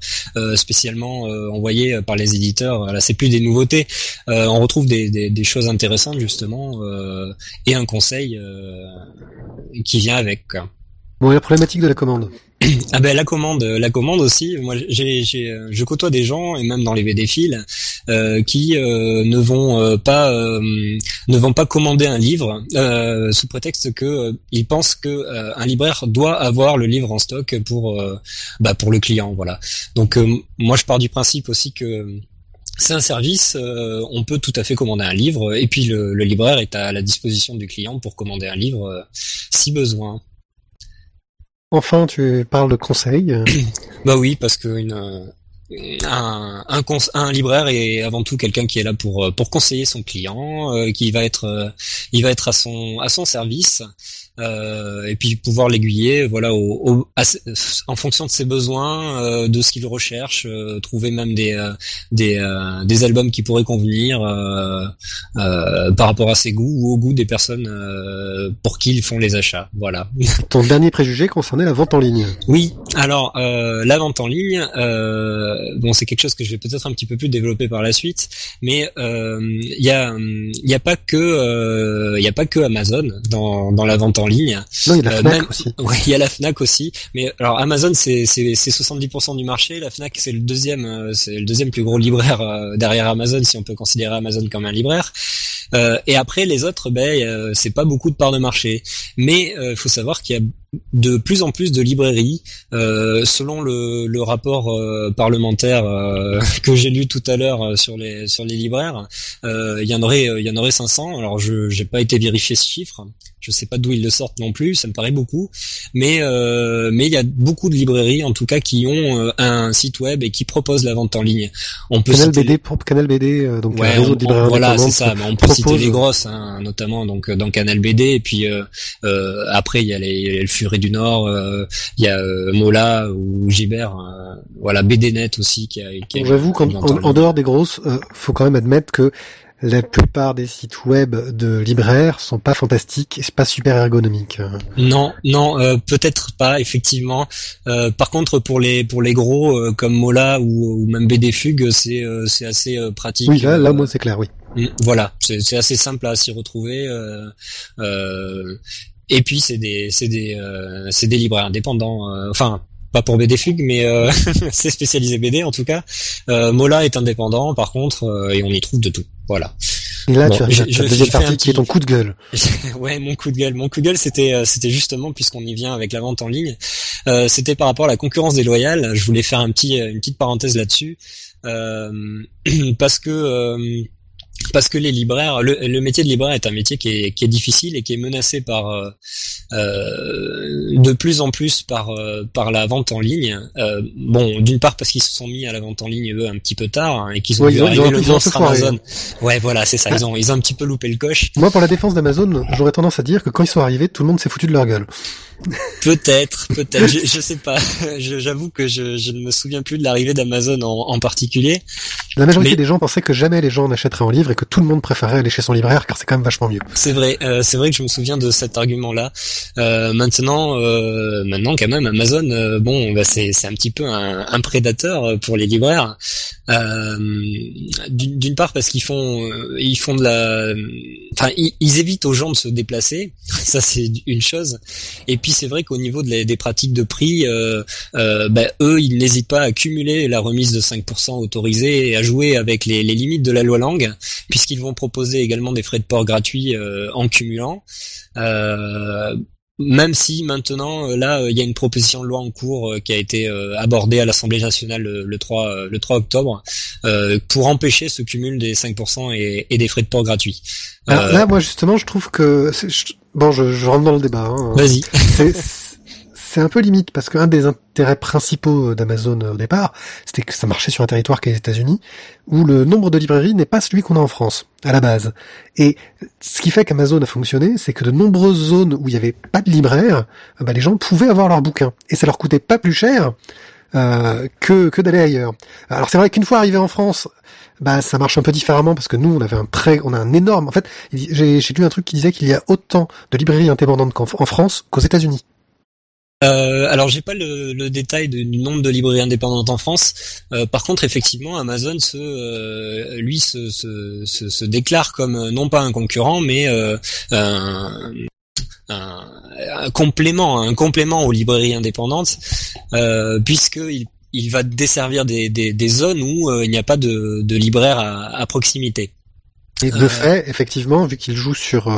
spécialement envoyées par les éditeurs. Là, c'est plus des nouveautés. on retrouve des, des, des, choses intéressantes justement et un conseil qui vient avec. Quoi. Bon, et la problématique de la commande. Ah ben la commande, la commande aussi. Moi, j'ai, j'ai, je côtoie des gens et même dans les BD euh, qui euh, ne vont euh, pas, euh, ne vont pas commander un livre sous prétexte que ils pensent que un libraire doit avoir le livre en stock pour, bah, pour le client. Voilà. Donc moi, je pars du principe aussi que c'est un service, on peut tout à fait commander un livre, et puis le, le, libraire est à la disposition du client pour commander un livre si besoin. Enfin, tu parles de conseil. bah oui, parce que une, un, libraire est avant tout quelqu'un qui est là pour pour conseiller son client, euh, qui va être euh, il va être à son à son service euh, et puis pouvoir l'aiguiller voilà au, en fonction de ses besoins euh, de ce qu'il recherche euh, trouver même des des, des albums qui pourraient convenir par rapport à ses goûts ou au goût des personnes pour qui ils font les achats. Voilà. Ton dernier préjugé concernait la vente en ligne. Oui. Alors la vente en ligne bon c'est quelque chose que je vais peut-être un petit peu plus développer par la suite mais il y a il y a pas que il y a pas que Amazon dans dans la vente en ligne. Non, il y a la euh, Fnac aussi. Oui, il y a la Fnac aussi. Mais alors Amazon, c'est c'est 70% du marché. La Fnac, c'est le deuxième, euh, c'est le deuxième plus gros libraire euh, derrière Amazon, si on peut considérer Amazon comme un libraire. et après les autres, ben c'est pas beaucoup de parts de marché. Mais il faut savoir qu'il y a de plus en plus de librairies, euh, selon le, le rapport euh, parlementaire euh, que j'ai lu tout à l'heure sur les sur les libraires, il y en aurait il y en aurait 500. Alors je j'ai pas été vérifier ce chiffre, je sais pas d'où ils le sortent non plus, ça me paraît beaucoup, mais mais il y a beaucoup de librairies en tout cas qui ont un site web et qui proposent la vente en ligne. On peut Canal BD pour Canal BD donc ouais, réseau de voilà c'est ça, mais on peut citer les grosses hein, notamment donc dans Canal BD et puis après il y a les, y a le Du Nord, euh, il y a euh, Mola ou Gibert, euh, voilà BDNet aussi qui a. Qui J'avoue qu'en en, dehors des grosses, faut quand même admettre que la plupart des sites web de libraires sont pas fantastiques et c'est pas super ergonomique. Non, non, peut-être pas effectivement. par contre, pour les pour les gros comme Mola ou, ou même BD Fugue, c'est c'est assez pratique. Oui, là, là, moi, c'est clair, oui. Mm, voilà, c'est assez simple à s'y retrouver. Euh, euh, et puis c'est des c'est des euh, c'est des libraires indépendants. Euh, enfin pas pour BD Fugue, mais euh, c'est spécialisé BD en tout cas. Mola est indépendant par contre et on y trouve de tout. Voilà. Et là, tu as je, deuxième partie qui est ton coup de gueule. ouais, mon coup de gueule. Mon coup de gueule, c'était c'était justement puisqu'on y vient avec la vente en ligne, c'était par rapport à la concurrence déloyale. Je voulais faire un petit une petite parenthèse là-dessus parce que parce que les libraires, le, métier de libraire est un métier qui est, qui est difficile et qui est menacé par euh, euh de plus en plus par euh, par la vente en ligne. Euh, bon, d'une part parce qu'ils se sont mis à la vente en ligne eux un petit peu tard hein, et qu'ils ont vu arriver le monstre Amazon. Ouais, voilà, c'est ça. Ils ont ils ont un petit peu loupé le coche. Moi, pour la défense d'Amazon, j'aurais tendance à dire que quand ils sont arrivés, tout le monde s'est foutu de leur gueule. Peut-être, peut-être. je, je, sais pas. J'avoue que je, je, ne me souviens plus de l'arrivée d'Amazon en, en, particulier. La majorité des gens pensaient que jamais les gens n'achèteraient en livre et que tout le monde préférait aller chez son libraire car c'est quand même vachement mieux. C'est vrai. Euh, c'est vrai que je me souviens de cet argument-là. Euh, maintenant, euh, maintenant quand même Amazon, euh, bon, bah, c'est c'est un petit peu un, un, prédateur pour les libraires. Euh, d'une part parce qu'ils font ils font de la, enfin ils, ils évitent aux gens de se déplacer. Ça c'est une chose. Et puis c'est vrai qu'au niveau des pratiques de prix, euh, euh, bah, eux, ils n'hésitent pas à cumuler la remise de 5% autorisée et à jouer avec les, limites de la loi langue, puisqu'ils vont proposer également des frais de port gratuits euh, en cumulant. même si maintenant, là, il y a une proposition de loi en cours qui a été abordée à l'Assemblée nationale le, 3, le 3 octobre pour empêcher ce cumul des 5% et, et, des frais de port gratuits. là, moi, justement, je trouve que... Bon, je, je, rentre dans le débat. Hein. Vas-y. c'est un peu limite parce qu'un des intérêts principaux d'Amazon au départ, c'était que ça marchait sur un territoire qui est les États-Unis, où le nombre de librairies n'est pas celui qu'on a en France à la base. Et ce qui fait qu'Amazon a fonctionné, c'est que de nombreuses zones où il n'y avait pas de libraire, bah, les gens pouvaient avoir leurs bouquins et ça leur coûtait pas plus cher euh, que que d'aller ailleurs. Alors c'est vrai qu'une fois arrivé en France, bah ça marche un peu différemment parce que nous on avait un très on a un énorme en fait j'ai lu un truc qui disait qu'il y a autant de librairies indépendantes en France qu'aux États-Unis. Euh, alors j'ai pas le, détail du nombre de librairies indépendantes en France. Euh, par contre, effectivement, Amazon se, euh, lui se, se, se, déclare comme non pas un concurrent, mais un, un, complément, un complément aux librairies indépendantes, puisqu'il il va desservir des, des, des zones où il n'y a pas de, de libraire à, à proximité. Et de fait, effectivement, vu qu'il joue sur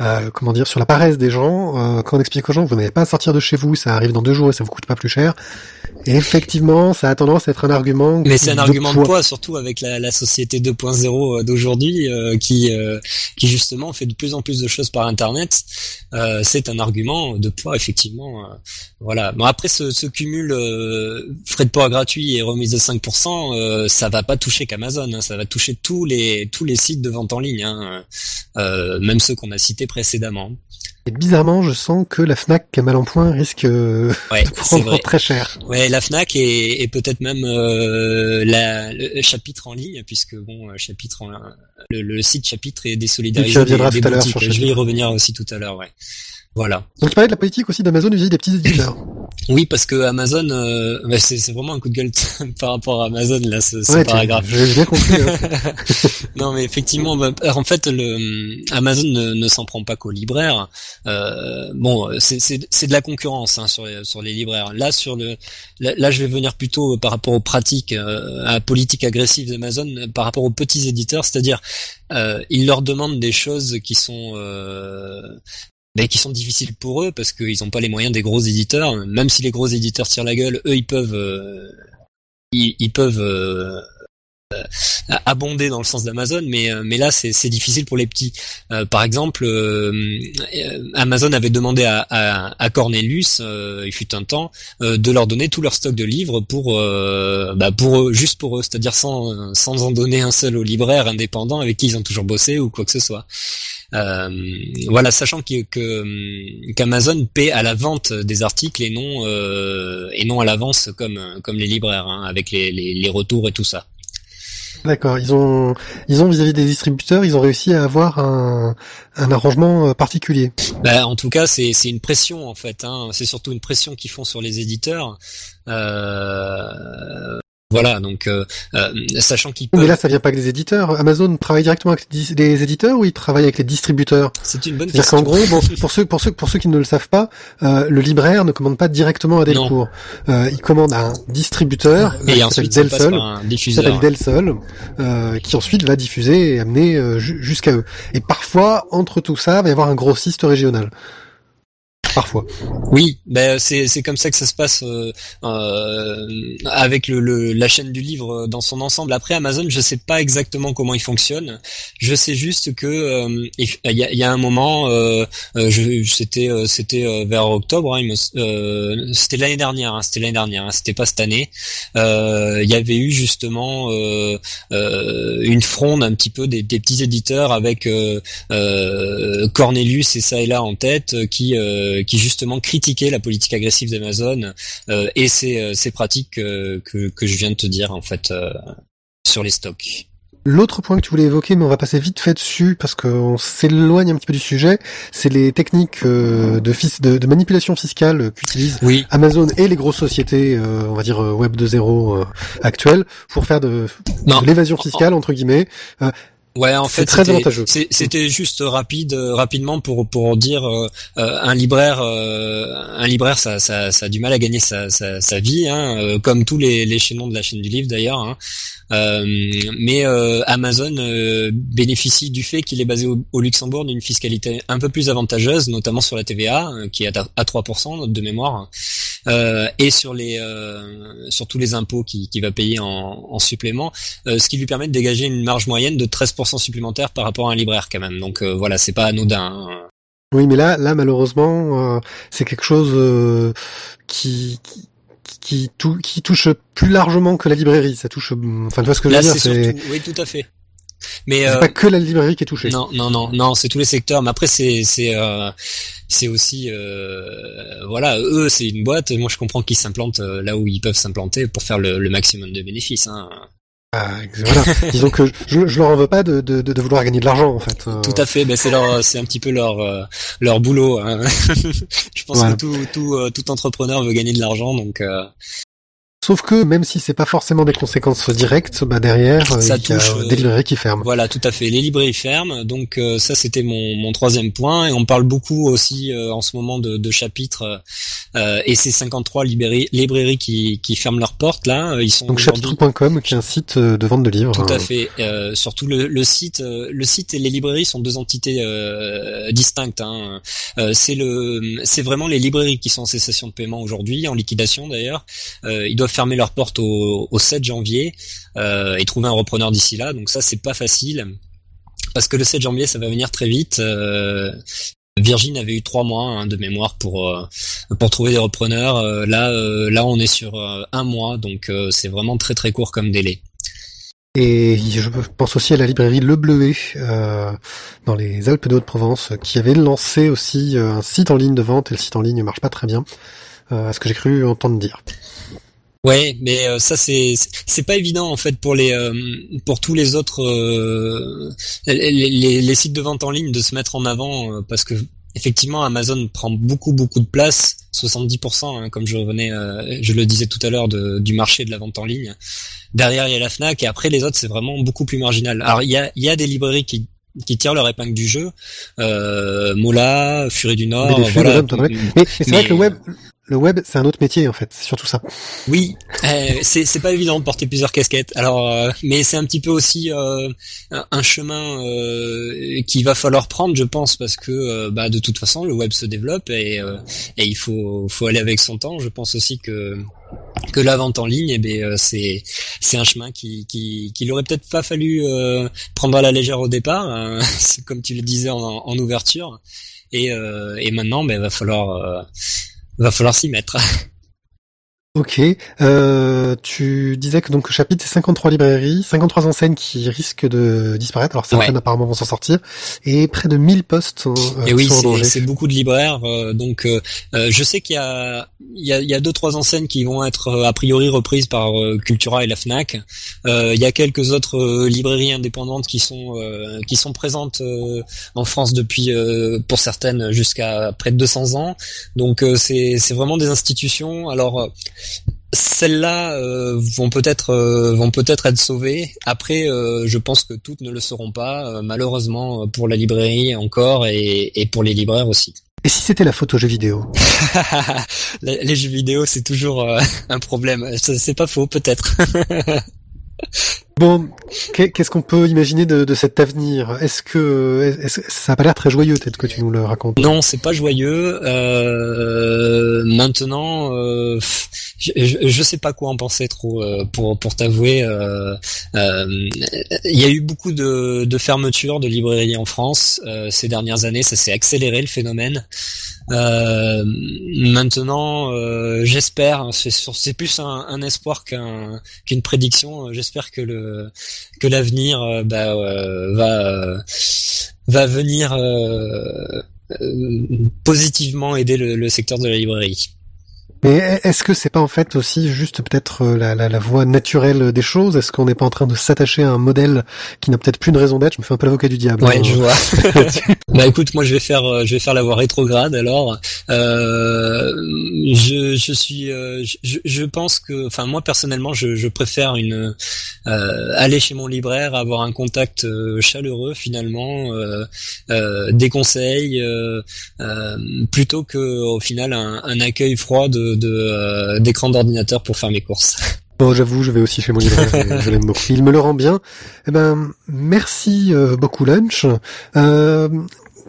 euh, euh, comment dire sur la paresse des gens, euh, quand on explique aux gens vous n'avez pas à sortir de chez vous, ça arrive dans deux jours et ça vous coûte pas plus cher, et effectivement, ça a tendance à être un argument. Mais c'est un argument de poids, surtout avec la, la société 2.0 euh, d'aujourd'hui, euh, qui euh, qui justement fait de plus en plus de choses par Internet. c'est un argument de poids, effectivement. voilà. Bon après, ce, ce cumul frais de port gratuit et remise de 5%, ça va pas toucher qu'Amazon. Hein, ça va toucher tous les tous les sites de vente en ligne, hein, même ceux qu'on a cités précédemment. Et bizarrement, je sens que la Fnac est mal en point risque de prendre très cher. Ouais, la Fnac et, et peut-être même euh, la, le chapitre en ligne, puisque bon, euh, chapitre en, le, le site chapitre est désolidarisé des, des boutiques. Je vais y revenir aussi tout à l'heure, ouais. Voilà. Donc tu parlais de la politique aussi d'Amazon vis des petits éditeurs. Oui, parce que Amazon, euh, bah, c'est vraiment un coup de gueule par rapport à Amazon là, ce, ce paragraphe. J'ai bien compris. Hein. non, mais effectivement, bah, en fait, le Amazon ne, ne s'en prend pas qu'aux libraires. Euh, bon, c'est de la concurrence hein, sur, les, sur les libraires. Là, sur le, là, je vais venir plutôt par rapport aux pratiques, euh, à la politique agressive d'Amazon, par rapport aux petits éditeurs, c'est-à-dire, euh, ils leur demandent des choses qui sont ben, qui sont difficiles pour eux parce qu'ils n'ont pas les moyens des gros éditeurs. Même si les gros éditeurs tirent la gueule, eux ils peuvent euh, ils, ils, peuvent euh, euh, abonder dans le sens d'Amazon, mais mais là c'est difficile pour les petits. par exemple, Amazon avait demandé à, Cornelius, il fut un temps, de leur donner tout leur stock de livres pour bah eux, juste pour eux, c'est-à-dire sans en donner un seul aux libraires indépendants avec qui ils ont toujours bossé ou quoi que ce soit. Euh, voilà, sachant que qu'Amazon paie à la vente des articles et non euh, à l'avance comme les libraires, hein, avec les retours et tout ça. D'accord. Ils ont, ils ont vis-à-vis des distributeurs, ils ont réussi à avoir un, un arrangement euh, particulier. Bah, en tout cas, c'est, une pression en fait. Hein. C'est surtout une pression qu'ils font sur les éditeurs. Euh, voilà, donc euh, euh, sachant qu'ils peuvent... Mais là, ça vient pas avec des éditeurs. Amazon travaille directement avec les éditeurs ou il travaille avec les distributeurs C'est une bonne question. Qu'en gros, bon, pour ceux pour ceux pour ceux qui ne le savent pas, euh, le libraire ne commande pas directement à Delcourt. Euh, il commande à un distributeur et qui ensuite Delsol, qui s'appelle Delsol, euh, qui ensuite va diffuser et amener euh, jusqu'à eux. Et parfois, entre tout ça, il va y avoir un grossiste régional. Parfois. Oui, ben c'est c'est comme ça que ça se passe euh, euh, avec le, le, la chaîne du livre dans son ensemble. Après Amazon, je sais pas exactement comment il fonctionne. Je sais juste que euh, il y, a, y, a, un moment, euh, euh c'était c'était vers octobre, hein, c'était l'année dernière, hein, c'était l'année dernière, hein, c'était pas cette année. Il y avait eu justement une fronde un petit peu des, des petits éditeurs avec Cornelius et ça et là en tête qui qui justement critiquait la politique agressive d'Amazon euh, et ces, euh, ces pratiques que, que je viens de te dire en fait euh, sur les stocks. L'autre point que tu voulais évoquer, mais on va passer vite fait dessus parce qu'on s'éloigne un petit peu du sujet, c'est les techniques de, de, de, manipulation fiscale qu'utilisent Amazon et les grosses sociétés, on va dire Web 2.0 actuelles, pour faire de, de l'évasion fiscale entre guillemets. Ouais, en fait, très avantageux. C'était juste rapide, euh, rapidement pour pour dire euh, euh, un libraire, un libraire, ça, ça, ça a du mal à gagner sa, sa, sa vie, hein, comme tous les, les chaînons de la chaîne du livre d'ailleurs. Hein. Mais Amazon bénéficie du fait qu'il est basé au, Luxembourg d'une fiscalité un peu plus avantageuse, notamment sur la TVA, qui est à, à 3% de mémoire, et sur les sur tous les impôts qu'il qui va payer en, en supplément, ce qui lui permet de dégager une marge moyenne de 13% supplémentaire par rapport à un libraire quand même. Donc euh, voilà, c'est pas anodin. Hein. Oui, mais là, là malheureusement, euh, c'est quelque chose euh, qui, qui, touche plus largement que la librairie. Ça touche, enfin, tu vois ce que je veux dire c'est oui, tout à fait. Mais c'est pas que la librairie qui est touchée. Non, non, non, non, c'est tous les secteurs. Mais après, c'est c'est c'est aussi voilà, eux, c'est une boîte. Moi, je comprends qu'ils s'implantent là où ils peuvent s'implanter pour faire le, le maximum de bénéfices. Hein. Ah, voilà. Disons que je, je leur en veux pas de, de, de vouloir gagner de l'argent en fait. Euh. Tout à fait, ben c'est leur c'est un petit peu leur euh, leur boulot. Hein. je pense que tout tout euh, tout entrepreneur veut gagner de l'argent donc Sauf que même si c'est pas forcément des conséquences directes, bah derrière ça il y a des librairies qui ferment. Voilà, tout à fait. Les librairies ferment, donc euh, ça c'était mon, mon troisième point. Et on parle beaucoup aussi euh, en ce moment de, de chapitres euh, et ces 53 librairies, librairies qui, qui ferment leurs portes là. Ils sont donc chapitre.com qui est un site de vente de livres. Tout à fait. surtout le, le site, le site et les librairies sont deux entités distinctes. Hein. c'est le, c'est vraiment les librairies qui sont en cessation de paiement aujourd'hui, en liquidation d'ailleurs. ils doivent fermer leurs portes au, 7 janvier euh, et trouver un repreneur d'ici là. Donc ça, c'est pas facile parce que le 7 janvier, ça va venir très vite. Euh, Virgin avait eu trois mois hein, de mémoire pour euh, pour trouver des repreneurs. là, là, on est sur un mois, donc c'est vraiment très très court comme délai. Et je pense aussi à la librairie Le Bleuet dans les Alpes de Haute-Provence qui avait lancé aussi un site en ligne de vente et le site en ligne ne marche pas très bien, à ce que j'ai cru entendre dire. Ouais, mais euh, ça c'est c'est pas évident en fait pour les euh, pour tous les autres euh, les, les, sites de vente en ligne de se mettre en avant parce que effectivement Amazon prend beaucoup beaucoup de place, 70% hein, comme je revenais je le disais tout à l'heure du marché de la vente en ligne. Derrière il y a la Fnac et après les autres c'est vraiment beaucoup plus marginal. Alors il y a il y a des librairies qui qui tirent leur épingle du jeu, euh, Mola, Furie du Nord, mais, voilà. Mais, c'est vrai que le web, le web, c'est un autre métier en fait. C'est surtout ça. Oui, euh, c'est c'est pas évident de porter plusieurs casquettes. Alors, euh, mais c'est un petit peu aussi euh, un, chemin euh, qu'il va falloir prendre, je pense, parce que euh, bah, de toute façon, le web se développe et euh, et il faut faut aller avec son temps. Je pense aussi que que la vente en ligne, eh ben, c'est c'est un chemin qui qui qu'il aurait peut-être pas fallu prendre à la légère au départ, hein, comme tu le disais en, en ouverture. Et, euh, et maintenant, ben, va falloir euh, va falloir s'y mettre. Ok. Euh, tu disais que donc le chapitre c'est 53 librairies, 53 enseignes qui risquent de disparaître. Alors certaines Ouais. apparemment vont s'en sortir et près de 1000 postes euh, Et oui, c'est- beaucoup de libraires. euh, donc, euh, euh, je sais qu'il y a, il y a, il y a deux trois enseignes qui vont être euh, a priori reprises par euh, Cultura et la Fnac. Euh, il y a quelques autres librairies indépendantes qui sont euh, qui sont présentes euh, en France depuis, euh, pour certaines, jusqu'à près de 200 ans. Donc, euh, c'est c'est vraiment des institutions. Alors. Euh, Celles-là euh, vont peut-être euh, vont peut-être être sauvées. Après, euh, je pense que toutes ne le seront pas, euh, malheureusement pour la librairie encore et, et pour les libraires aussi. Et si c'était la photo jeu vidéo? Les, jeux vidéo, c'est toujours euh, un problème. C'est pas faux, peut-être. Bon, qu'est- qu'est-ce qu'on peut imaginer de, cet avenir? Est-ce que est-ce- ça a pas l'air très joyeux peut-être que tu nous le racontes? Non, c'est pas joyeux. Euh, maintenant, euh, je, sais pas quoi en penser trop euh, pour pour t'avouer. euh, euh, Il y a eu beaucoup de, fermetures de librairies en France euh, ces dernières années. Ça s'est accéléré le phénomène. Euh, maintenant, euh, j'espère, c'est sur- c'est plus un, espoir qu'un qu'une prédiction. J'espère que le que l'avenir euh, bah, euh, va euh, va venir positivement aider le secteur de la librairie. Mais est-ce que c'est pas en fait aussi juste peut-être euh, la, la, la voie naturelle des choses? Est-ce qu'on n'est pas en train de s'attacher à un modèle qui n'a peut-être plus de raison d'être? Je me fais un peu l'avocat du diable. Ouais, hein. je vois. bah écoute, moi je vais faire, euh, je vais faire la voie rétrograde. Alors, euh, je, je suis, euh, je, je pense que, enfin moi personnellement, je, je préfère une euh, aller chez mon libraire, avoir un contact chaleureux finalement, euh, euh, des conseils, plutôt que au final un, un accueil froid de euh, d'écran d'ordinateur pour faire mes courses. Bon, j'avoue, je vais aussi chez mon libraire, je l'aime beaucoup. Il me le rend bien. Eh ben, merci euh, beaucoup Lunch. Euh,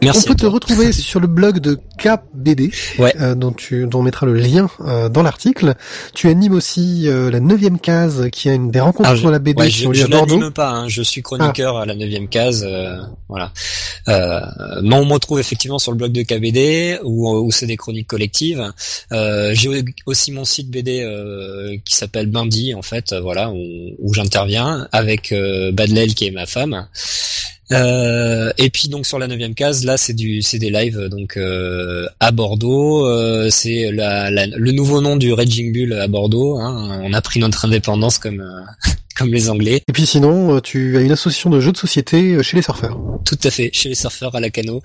Merci. on peut te retrouver sur le blog de KBD, Ouais. euh, dont tu dont on mettra le lien euh, dans l'article. Tu animes aussi euh, la neuvième case, qui a une des rencontres Ah, sur la BD Ouais, qui je, je l'anime pas, hein, je suis chroniqueur à la neuvième case, euh, voilà. Euh, mais on me retrouve effectivement sur le blog de KBD où, où c'est des chroniques collectives. Euh, J'ai aussi mon site BD euh, qui s'appelle Bindi en fait, voilà, où, où j'interviens avec euh, Badlel qui est ma femme. Euh, et puis donc sur la neuvième case, là c'est du c'est des lives donc euh, à Bordeaux. Euh, c'est la, la- le nouveau nom du Raging Bull à Bordeaux. Hein. On a pris notre indépendance comme euh, comme les Anglais. Et puis sinon, euh, tu as une association de jeux de société euh, chez les surfeurs. Tout à fait, chez les surfeurs à la cano.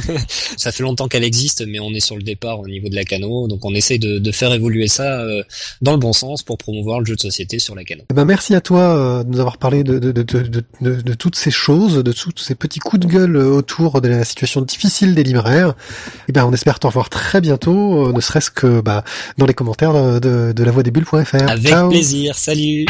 ça fait longtemps qu'elle existe, mais on est sur le départ au niveau de la cano, donc on essaie de, de faire évoluer ça euh, dans le bon sens pour promouvoir le jeu de société sur la cano. Eh ben, merci à toi de nous avoir parlé de, de, de, toutes ces choses, de tous ces petits coups de gueule autour de la situation difficile des libraires. Et ben, on espère t'en revoir très bientôt, ne serait-ce que bah, dans les commentaires de, de, de la voix des bulles.fr. Avec Ciao. plaisir, salut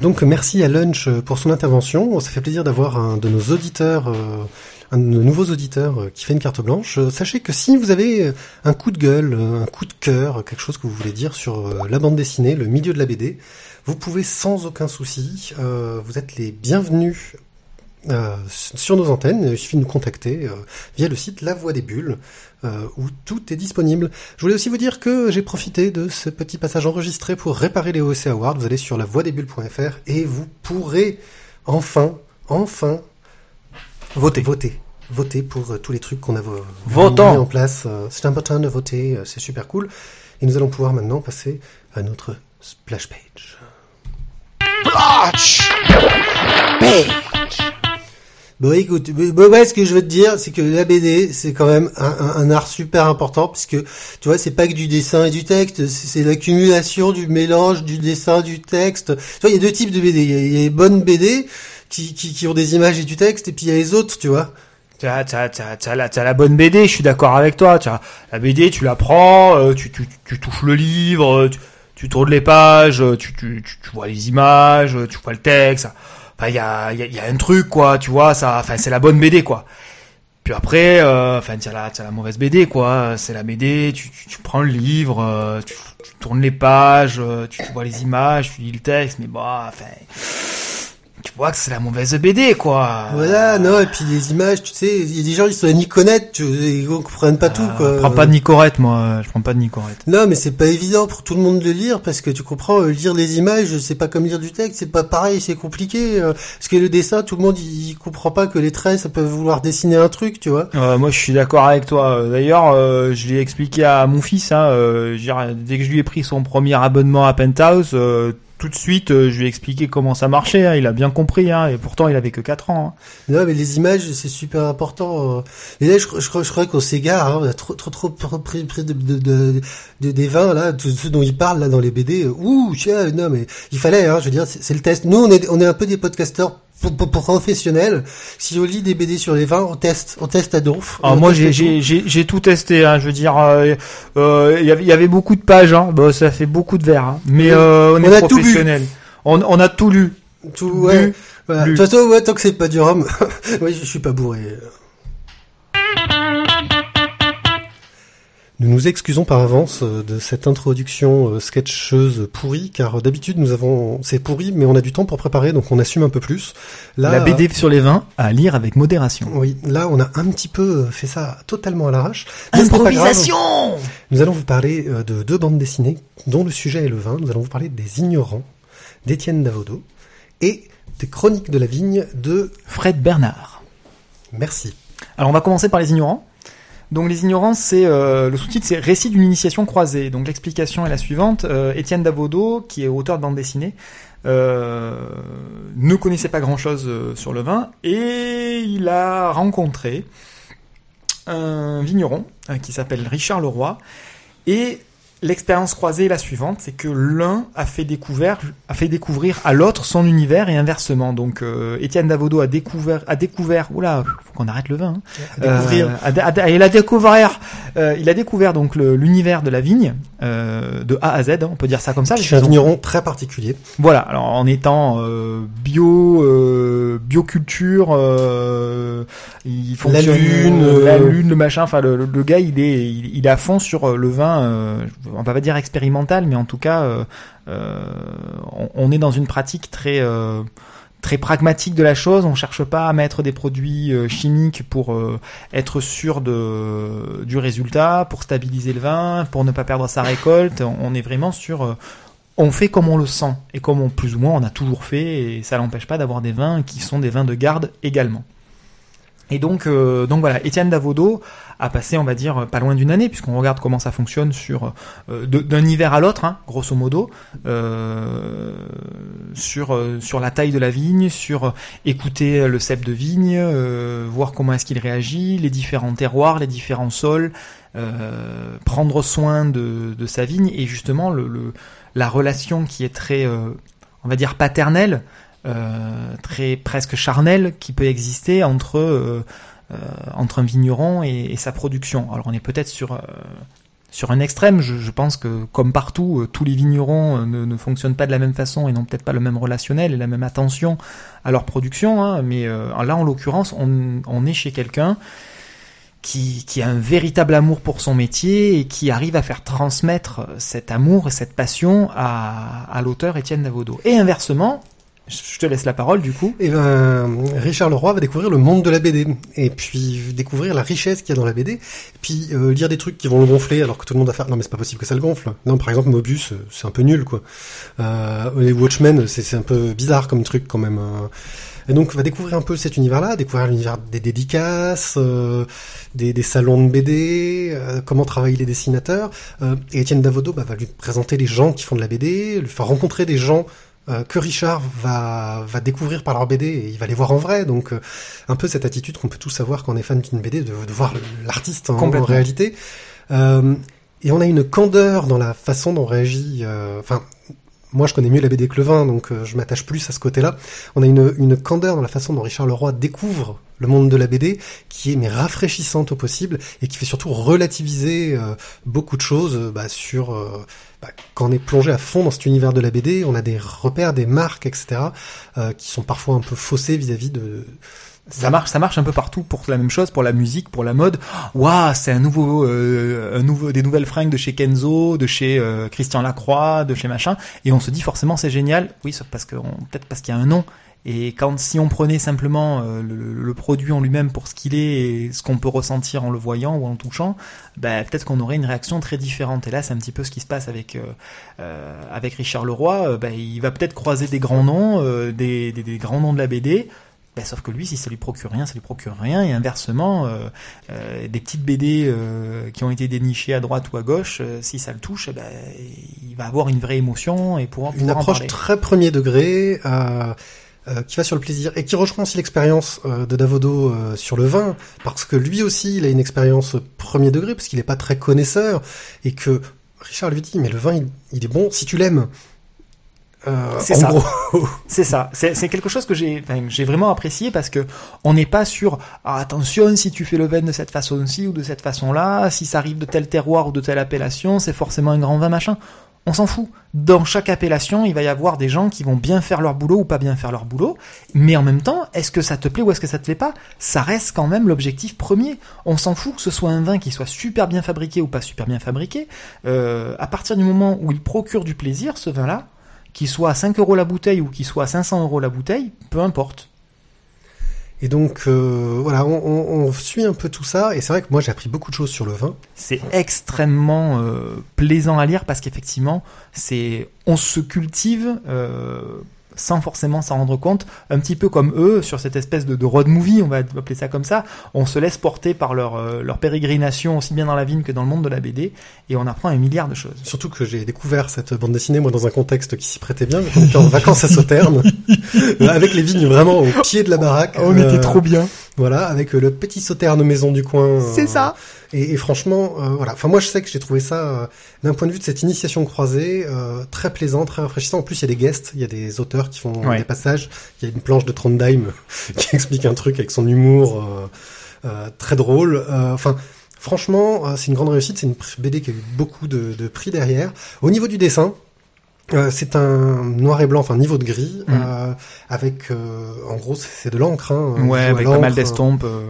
Donc merci à Lunch euh, pour son intervention. Ça fait plaisir d'avoir un de nos auditeurs, euh, un de nos nouveaux auditeurs euh, qui fait une carte blanche. Sachez que si vous avez un coup de gueule, un coup de cœur, quelque chose que vous voulez dire sur la bande dessinée, le milieu de la BD, vous pouvez sans aucun souci, vous êtes les bienvenus sur nos antennes. Il suffit de nous contacter via le site La Voix des Bulles, euh, où tout est disponible. Je voulais aussi vous dire que j'ai profité de ce petit passage enregistré pour réparer les OEC Awards. Vous allez sur lavoidesbulles.fr et vous pourrez enfin, enfin voter. Voter. Voter pour euh, tous les trucs qu'on a vo- Votons. mis en place. Euh, C'est important de voter, c'est super cool. Et nous allons pouvoir maintenant passer à notre splash page. Bon, écoute, bon, ouais, ce que je veux te dire, c'est que la BD, c'est quand même un, un- un art super important, puisque, tu vois, c'est pas que du dessin et du texte, c'est l'accumulation du mélange du dessin, du texte. Tu vois, il y a deux types de BD. Il y a, les bonnes BD, qui, qui, qui ont des images et du texte, et puis il y a les autres, tu vois, T'as, t'as, t'as, t'as la, t'as la bonne BD, je suis d'accord avec toi. T'as la BD, tu la prends, euh, tu, tu, tu touches le livre, tu, tu tournes les pages, tu, tu, tu, tu vois les images, tu vois le texte. Enfin, il y a, y, y a un truc, quoi, tu vois, ça, enfin, c'est la bonne BD, quoi. Puis après, euh, enfin, t'as la, la mauvaise BD, quoi. C'est la BD, tu, tu, prends le livre, euh, tu, tournes les pages, euh, tu, tu vois les images, tu lis le texte, mais bah, enfin, tu vois que c'est la mauvaise BD, quoi. Voilà, non, et puis les images, tu sais, il y a des gens, ils sont à Niconette, tu, ils comprennent pas tout, Euh, quoi. Je prends pas de Nicorette, moi. Je prends pas de Nicorette. Non, mais c'est pas évident pour tout le monde de lire parce que tu comprends, euh, lire les images, c'est pas comme lire du texte, c'est pas pareil, c'est compliqué. euh, parce que le dessin, tout le monde il, comprend pas que les traits, ça peut vouloir dessiner un truc, tu vois. Euh, moi, je suis d'accord avec toi. Euh, D'ailleurs, euh, je l'ai expliqué à mon fils. Hein, euh, dès que je lui ai pris son premier abonnement à Penthouse, euh, tout de suite, euh, je lui ai expliqué comment ça marchait. hein. Il a bien compris. Hein, et pourtant, il avait que 4 ans. hein. Non, mais les images, c'est super important. euh. Et là, je, je, je crois qu'on s'égare, hein, on a trop, trop, trop pris, pris de, de, de, de- des vins là, tout ce dont il parle là dans les BD. Ouh, tiens, non, mais il fallait, hein, je veux dire, c'est le test. Nous, on est, on est un peu des podcasteurs pro- pro- professionnels. Si on lit des BD sur les vins, on teste, on teste à donf. Alors On moi, j'ai tout. j'ai tout testé. Hein, je veux dire, euh, euh, il y avait il y avait beaucoup de pages. Hein. Bon, ça fait beaucoup de verres. Hein. Mais euh, on, On est a tout bu. professionnel. On, on a tout lu. Tout, ouais. Voilà. De lu. toute façon, ouais, tant que c'est pas du rhum, oui, je suis pas bourré. Nous nous excusons par avance euh, de cette introduction euh, sketcheuse pourrie, car euh, d'habitude nous avons, c'est pourri, mais on a du temps pour préparer, donc on assume un peu plus. Là, La BD sur les vins à lire avec modération. Oui, là on a un petit peu fait ça totalement à l'arrache. Grave. Nous allons vous parler de deux bandes dessinées dont le sujet est le vin. Nous allons vous parler des Ignorants d'Étienne Davodo et des Chroniques de la vigne de Fred Bernard. Merci. Alors on va commencer par les ignorants. Donc les ignorants, c'est euh, le sous-titre, c'est récit d'une initiation croisée. Donc l'explication est la suivante Euh, Étienne Davodo, qui est auteur de bande dessinée, euh, ne connaissait pas grand-chose sur le vin et il a rencontré un vigneron qui s'appelle Richard Leroy et L'expérience croisée est la suivante, c'est que l'un a fait découvrir, a fait découvrir à l'autre son univers et inversement. Donc, euh, Étienne Davodo a découvert, a découvert, oula, faut qu'on arrête le vin. hein. Découvrir. Euh, a- a- il a découvert, euh, il a découvert donc l'univers de la vigne euh, de A à Z, hein, on peut dire ça comme ça. Je suis un vigneron très particulier. voilà, alors en étant euh, bio, euh, bioculture, euh, il fonctionne lune, euh, la euh, lune, le machin. Enfin, le, le- le gars, il est, il, il est à fond sur euh, le vin. On va pas dire expérimental, mais en tout cas, euh, euh, on, est dans une pratique très euh, très pragmatique de la chose. On cherche pas à mettre des produits chimiques pour être sûr de du résultat, pour stabiliser le vin, pour ne pas perdre sa récolte. On, est vraiment sur on fait comme on le sent et comme on plus ou moins on a toujours fait et ça n'empêche pas d'avoir des vins qui sont des vins de garde également. Et donc, euh, donc voilà, Étienne Davodo a passé, on va dire, pas loin d'une année, puisqu'on regarde comment ça fonctionne sur euh, d'un hiver à l'autre, hein, grosso modo, euh, sur euh, sur la taille de la vigne, sur euh, écouter le cep de vigne, euh, voir comment est-ce qu'il réagit, les différents terroirs, les différents sols, euh, prendre soin de, de sa vigne et justement le, la relation qui est très, euh, on va dire paternelle, euh, très presque charnelle, qui peut exister entre euh, euh, entre un vigneron et, sa production. Alors on est peut-être sur euh, sur un extrême. Je, je pense que comme partout, tous les vignerons ne, ne fonctionnent pas de la même façon et n'ont peut-être pas le même relationnel et la même attention à leur production. hein. mais là, en l'occurrence, on, on est chez quelqu'un qui, qui a un véritable amour pour son métier et qui arrive à faire transmettre cet amour et cette passion à, à l'auteur Étienne Davodo. Et inversement, je te laisse la parole du coup. Et ben, Richard Leroy va découvrir le monde de la BD et puis découvrir la richesse qu'il y a dans la BD. Puis euh, lire des trucs qui vont le gonfler alors que tout le monde va faire non mais c'est pas possible que ça le gonfle. Non par exemple Mobius euh, c'est un peu nul quoi. Euh, les Watchmen c'est un peu bizarre comme truc quand même. euh. Et donc va découvrir un peu cet univers-là, découvrir l'univers des dédicaces, euh, des, des salons de BD, euh, comment travaillent les dessinateurs. Euh, et Étienne Davodo bah, va lui présenter les gens qui font de la BD, lui faire rencontrer des gens euh, que Richard va, va découvrir par leur BD et il va les voir en vrai. Donc euh, un peu cette attitude qu'on peut tous avoir quand on est fan d'une BD, de, de voir l'artiste en, réalité. Euh, et on a une candeur dans la façon dont réagit. euh, Enfin, moi je connais mieux la BD que le vin, donc euh, je m'attache plus à ce côté-là. On a une, une candeur dans la façon dont Richard Leroy découvre le monde de la BD qui est mais rafraîchissante au possible et qui fait surtout relativiser euh, beaucoup de choses euh, bah, sur euh, bah, quand on est plongé à fond dans cet univers de la BD, on a des repères, des marques, etc. qui sont parfois un peu faussés vis-à-vis de Ça marche, ça marche un peu partout pour la même chose, pour la musique, pour la mode. Waouh, c'est un nouveau, euh, un nouveau, des nouvelles fringues de chez Kenzo, de chez euh, Christian Lacroix, de chez machin, et on se dit forcément c'est génial. Oui, sauf parce que peut-être parce qu'il y a un nom. Et quand si on prenait simplement euh, le, le produit en lui-même pour ce qu'il est et ce qu'on peut ressentir en le voyant ou en le touchant, ben, peut-être qu'on aurait une réaction très différente. Et là, c'est un petit peu ce qui se passe avec euh, euh, avec Richard Leroy. Euh, ben, il va peut-être croiser des grands noms, des, des, des grands noms de la BD. Ben, sauf que lui, si ça lui procure rien, ça lui procure rien. Et inversement, euh, euh, des petites BD euh, qui ont été dénichées à droite ou à gauche, si ça le touche, eh ben, il va avoir une vraie émotion et pouvoir, une en approche très premier degré qui va sur le plaisir et qui rejoint aussi l'expérience de Davodo sur le vin parce que lui aussi il a une expérience premier degré parce qu'il n'est pas très connaisseur et que Richard lui dit mais le vin il, il est bon si tu l'aimes euh, C'est ça. C'est ça. C'est c'est quelque chose que j'ai enfin, j'ai vraiment apprécié parce que on n'est pas sur ah, attention si tu fais le vin de cette façon-ci ou de cette façon-là, si ça arrive de tel terroir ou de telle appellation, c'est forcément un grand vin machin. On s'en fout. Dans chaque appellation, il va y avoir des gens qui vont bien faire leur boulot ou pas bien faire leur boulot. Mais en même temps, est-ce que ça te plaît ou est-ce que ça te plaît pas? Ça reste quand même l'objectif premier. On s'en fout que ce soit un vin qui soit super bien fabriqué ou pas super bien fabriqué. Euh, à partir du moment où il procure du plaisir, ce vin-là, qu'il soit à 5 euros la bouteille ou qu'il soit à 500 euros la bouteille, peu importe. Et donc euh, voilà, on, on- on suit un peu tout ça et c'est vrai que moi j'ai appris beaucoup de choses sur le vin. C'est extrêmement euh, plaisant à lire parce qu'effectivement, c'est on se cultive euh, sans forcément s'en rendre compte, un petit peu comme eux sur cette espèce de, de road movie, on va appeler ça comme ça. On se laisse porter par leur euh, leur pérégrination aussi bien dans la vigne que dans le monde de la BD et on apprend un milliard de choses. Surtout que j'ai découvert cette bande dessinée moi dans un contexte qui s'y prêtait bien. On était en vacances à Sauternes euh, avec les vignes vraiment au pied de la baraque. On Euh, était trop bien. Voilà, avec euh, le petit sauterne maison du coin. euh, C'est ça. Et, et franchement, euh, voilà. Enfin, moi, je sais que j'ai trouvé ça, euh, d'un point de vue de cette initiation croisée, euh, très plaisant, très rafraîchissant. En plus, il y a des guests, il y a des auteurs qui font Ouais. des passages. Il y a une planche de Trondheim qui explique un truc avec son humour euh, euh, très drôle. Euh, Enfin. Franchement, c'est une grande réussite. C'est une BD qui a eu beaucoup de, de prix derrière. Au niveau du dessin, euh, c'est un noir et blanc, enfin niveau de gris, Mm. euh, avec, euh, en gros, c'est de l'encre. Hein, Ouais, avec pas mal euh,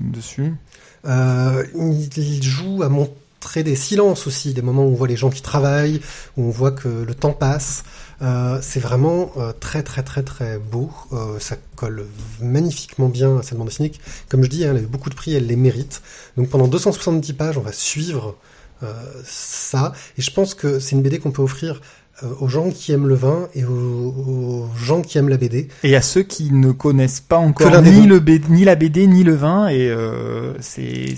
dessus. Euh, il, joue à montrer des silences aussi, des moments où on voit les gens qui travaillent, où on voit que le temps passe. Euh, c'est vraiment euh, très très très très beau. Euh, ça colle magnifiquement bien à cette bande dessinée. Comme je dis, hein, elle a eu beaucoup de prix, elle les mérite. Donc pendant 270 pages, on va suivre euh, ça. Et je pense que c'est une BD qu'on peut offrir aux gens qui aiment le vin et aux, aux gens qui aiment la BD. Et à ceux qui ne connaissent pas encore ni, le B- ni la BD ni le vin, et euh, c'est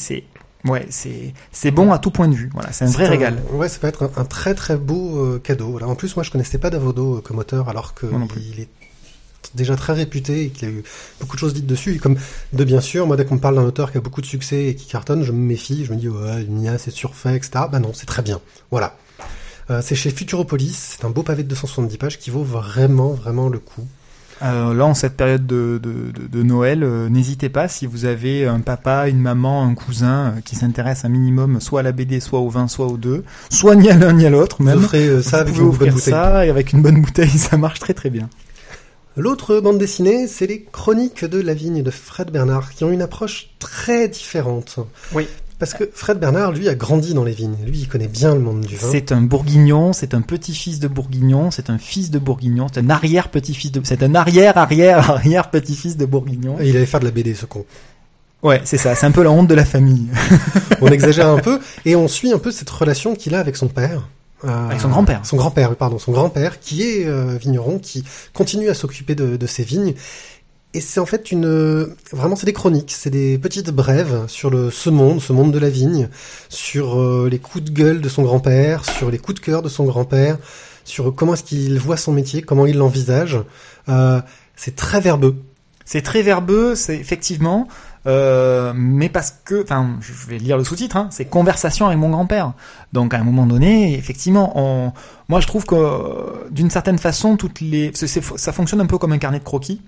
ouais c'est c'est bon à tout point de vue. Voilà, c'est un vrai régal. Ouais, ça peut être un, un très très beau euh, cadeau. Voilà. En plus, moi, je connaissais pas Davodo euh, comme auteur, alors que il est déjà très réputé et qu'il a eu beaucoup de choses dites dessus. Et comme de bien sûr, moi, dès qu'on me parle d'un auteur qui a beaucoup de succès et qui cartonne, je me méfie. Je me dis ouais, Nia, c'est surfait, etc. Bah non, c'est très bien. Voilà. Euh, c'est chez Futuropolis. C'est un beau pavé de 270 pages qui vaut vraiment vraiment le coup. Euh, là, en cette période de, de, de, de Noël, euh, n'hésitez pas si vous avez un papa, une maman, un cousin euh, qui s'intéresse un minimum soit à la BD, soit au vin, soit aux deux, soit ni à l'un ni à l'autre Vous même. offrez euh, ça vous avec une bonne bouteille. ça et avec une bonne bouteille, ça marche très très bien. L'autre bande dessinée, c'est les Chroniques de la vigne de Fred Bernard, qui ont une approche très différente. Oui. Parce que Fred Bernard, lui, a grandi dans les vignes. Lui, il connaît bien le monde du vin. C'est un bourguignon, c'est un petit-fils de bourguignon, c'est un fils de bourguignon, c'est un arrière-petit-fils de, c'est un arrière-arrière-arrière-petit-fils de bourguignon. Et il allait faire de la BD, ce con. Ouais, c'est ça, c'est un peu la honte de la famille. On exagère un peu, et on suit un peu cette relation qu'il a avec son père. Euh, Avec son grand-père. Son grand-père, pardon, son grand-père, qui est euh, vigneron, qui continue à s'occuper de, de ses vignes. Et c'est en fait une, vraiment, c'est des chroniques, c'est des petites brèves sur le, ce monde, ce monde de la vigne, sur euh, les coups de gueule de son grand-père, sur les coups de cœur de son grand-père, sur comment est-ce qu'il voit son métier, comment il l'envisage. Euh, c'est très verbeux. C'est très verbeux, c'est effectivement, euh, mais parce que, enfin, je vais lire le sous-titre, hein, c'est conversation avec mon grand-père. Donc à un moment donné, effectivement, on, moi je trouve que d'une certaine façon, toutes les, ça fonctionne un peu comme un carnet de croquis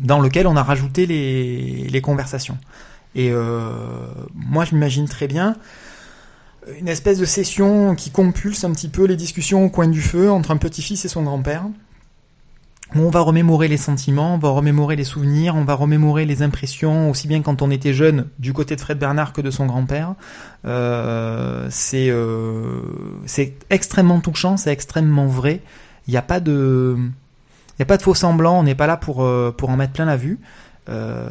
dans lequel on a rajouté les, les conversations. Et euh, moi, je m'imagine très bien une espèce de session qui compulse un petit peu les discussions au coin du feu entre un petit-fils et son grand-père. On va remémorer les sentiments, on va remémorer les souvenirs, on va remémorer les impressions, aussi bien quand on était jeune du côté de Fred Bernard que de son grand-père. Euh, c'est euh, c'est extrêmement touchant, c'est extrêmement vrai. Il n'y a pas de il y a pas de faux semblant, on n'est pas là pour euh, pour en mettre plein la vue. Euh,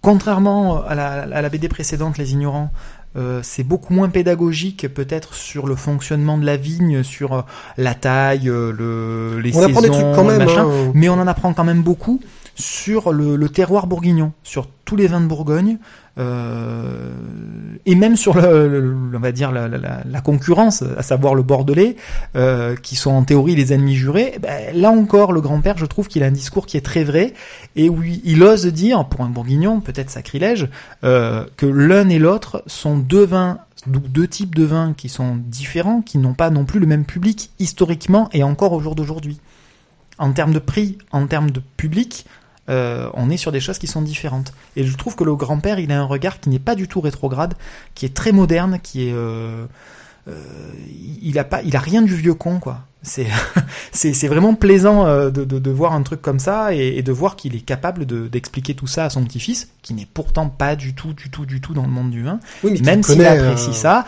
contrairement à la, à la, BD précédente, Les Ignorants, euh, c'est beaucoup moins pédagogique peut-être sur le fonctionnement de la vigne, sur la taille, le, les on saisons, des trucs quand même, machin, hein. mais on en apprend quand même beaucoup sur le, le, terroir bourguignon, sur tous les vins de Bourgogne, euh, et même sur le, on va dire la, concurrence, à savoir le bordelais, euh, qui sont en théorie les ennemis jurés. Ben, là encore, le grand-père, je trouve qu'il a un discours qui est très vrai et où il ose dire, pour un bourguignon, peut-être sacrilège, euh, que l'un et l'autre sont deux vins deux types de vins qui sont différents, qui n'ont pas non plus le même public historiquement et encore au jour d'aujourd'hui. En termes de prix, en termes de public, euh, on est sur des choses qui sont différentes. Et je trouve que le grand-père, il a un regard qui n'est pas du tout rétrograde, qui est très moderne, qui est, euh, euh, il a pas, il a rien du vieux con quoi. C'est, c'est, vraiment plaisant de, de, voir un truc comme ça et, de voir qu'il est capable de, d'expliquer tout ça à son petit-fils, qui n'est pourtant pas du tout, du tout, du tout dans le monde du vin, même s'il apprécie ça.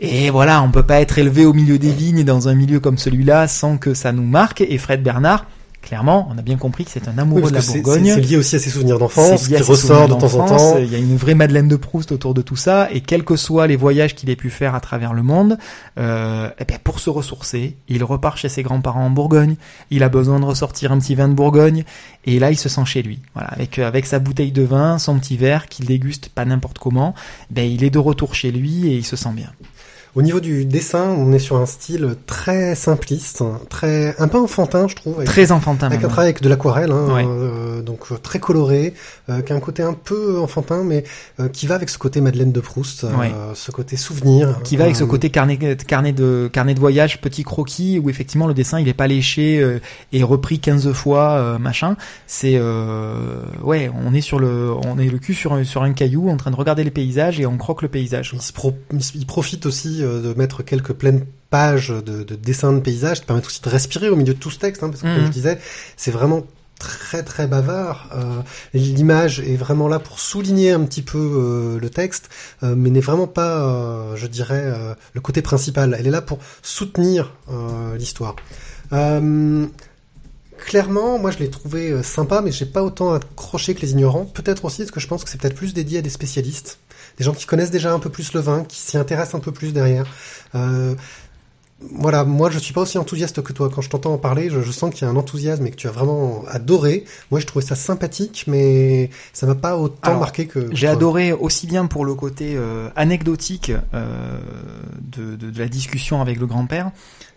Et voilà, on peut pas être élevé au milieu des vignes dans un milieu comme celui-là sans que ça nous marque. Et Fred Bernard, clairement, on a bien compris que c'est un amoureux de la Bourgogne. C'est lié aussi à ses souvenirs d'enfance, qui ressort de temps en temps. Il y a une vraie Madeleine de Proust autour de tout ça, et quels que soient les voyages qu'il ait pu faire à travers le monde, euh, eh bien pour se ressourcer, il repart chez ses grands-parents en Bourgogne. Il a besoin de ressortir un petit vin de Bourgogne, et là il se sent chez lui. Voilà, avec euh, avec sa bouteille de vin, son petit verre qu'il déguste pas n'importe comment, ben il est de retour chez lui et il se sent bien. Au niveau du dessin, on est sur un style très simpliste, très un peu enfantin, je trouve. très enfantin. Avec un travail avec de l'aquarelle, hein, euh, donc euh, très coloré, euh, qui a un côté un peu enfantin, mais euh, qui va avec ce côté Madeleine de Proust, ce côté souvenir. Qui va avec ce côté carnet, carnet de carnet de voyage, petit croquis, où effectivement le dessin il est pas léché et repris 15 fois, machin. C'est ouais, on est sur le, on est le cul sur sur un caillou, en train de regarder les paysages et on croque le paysage. Il, se il profite aussi euh, de mettre quelques pleines pages de, de dessins de paysages, qui permettent aussi de respirer au milieu de tout ce texte, hein, parce que comme mhm. je disais, c'est vraiment très très bavard. Euh, L'image est vraiment là pour souligner un petit peu euh, le texte, euh, mais n'est vraiment pas, euh, je dirais, le côté principal. Elle est là pour soutenir l'histoire. clairement, moi je l'ai trouvé sympa, mais j'ai pas autant accroché que les ignorants. Peut-être aussi parce que je pense que c'est peut-être plus dédié à des spécialistes des gens qui connaissent déjà un peu plus le vin, qui s'y intéressent un peu plus derrière. Euh, voilà, moi je suis pas aussi enthousiaste que toi. Quand je t'entends en parler, je, sens qu'il y a un enthousiasme et que tu as vraiment adoré. Moi, je trouvais ça sympathique, mais ça m'a pas autant marqué que. J'ai adoré aussi bien pour le côté euh, anecdotique euh, de, de, de, la discussion avec le grand-père.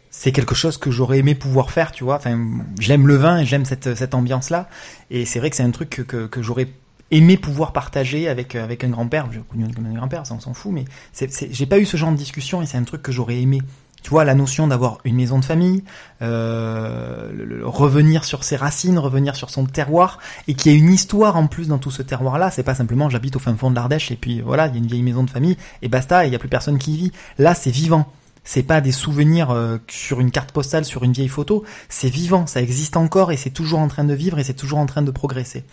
C'est quelque chose que j'aurais aimé pouvoir faire, tu vois. Enfin, j'aime le vin et j'aime cette, cette ambiance-là. Et c'est vrai que c'est un truc que, que, que j'aurais aimer pouvoir partager avec euh, avec un grand-père. J'ai connu un grand-père, ça on s'en fout, mais j'ai pas eu ce genre de discussion et c'est un truc que j'aurais aimé. Tu vois, la notion d'avoir une maison de famille, euh, revenir sur ses racines, revenir sur son terroir, et qu'il y ait une histoire en plus dans tout ce terroir-là. C'est pas simplement j'habite au fin fond de l'Ardèche et puis voilà, il y a une vieille maison de famille et basta, il y a plus personne qui y vit. Là, c'est vivant c'est pas des souvenirs euh, sur une carte postale, sur une vieille photo, c'est vivant, ça existe encore et c'est toujours en train de vivre et c'est toujours en train de progresser.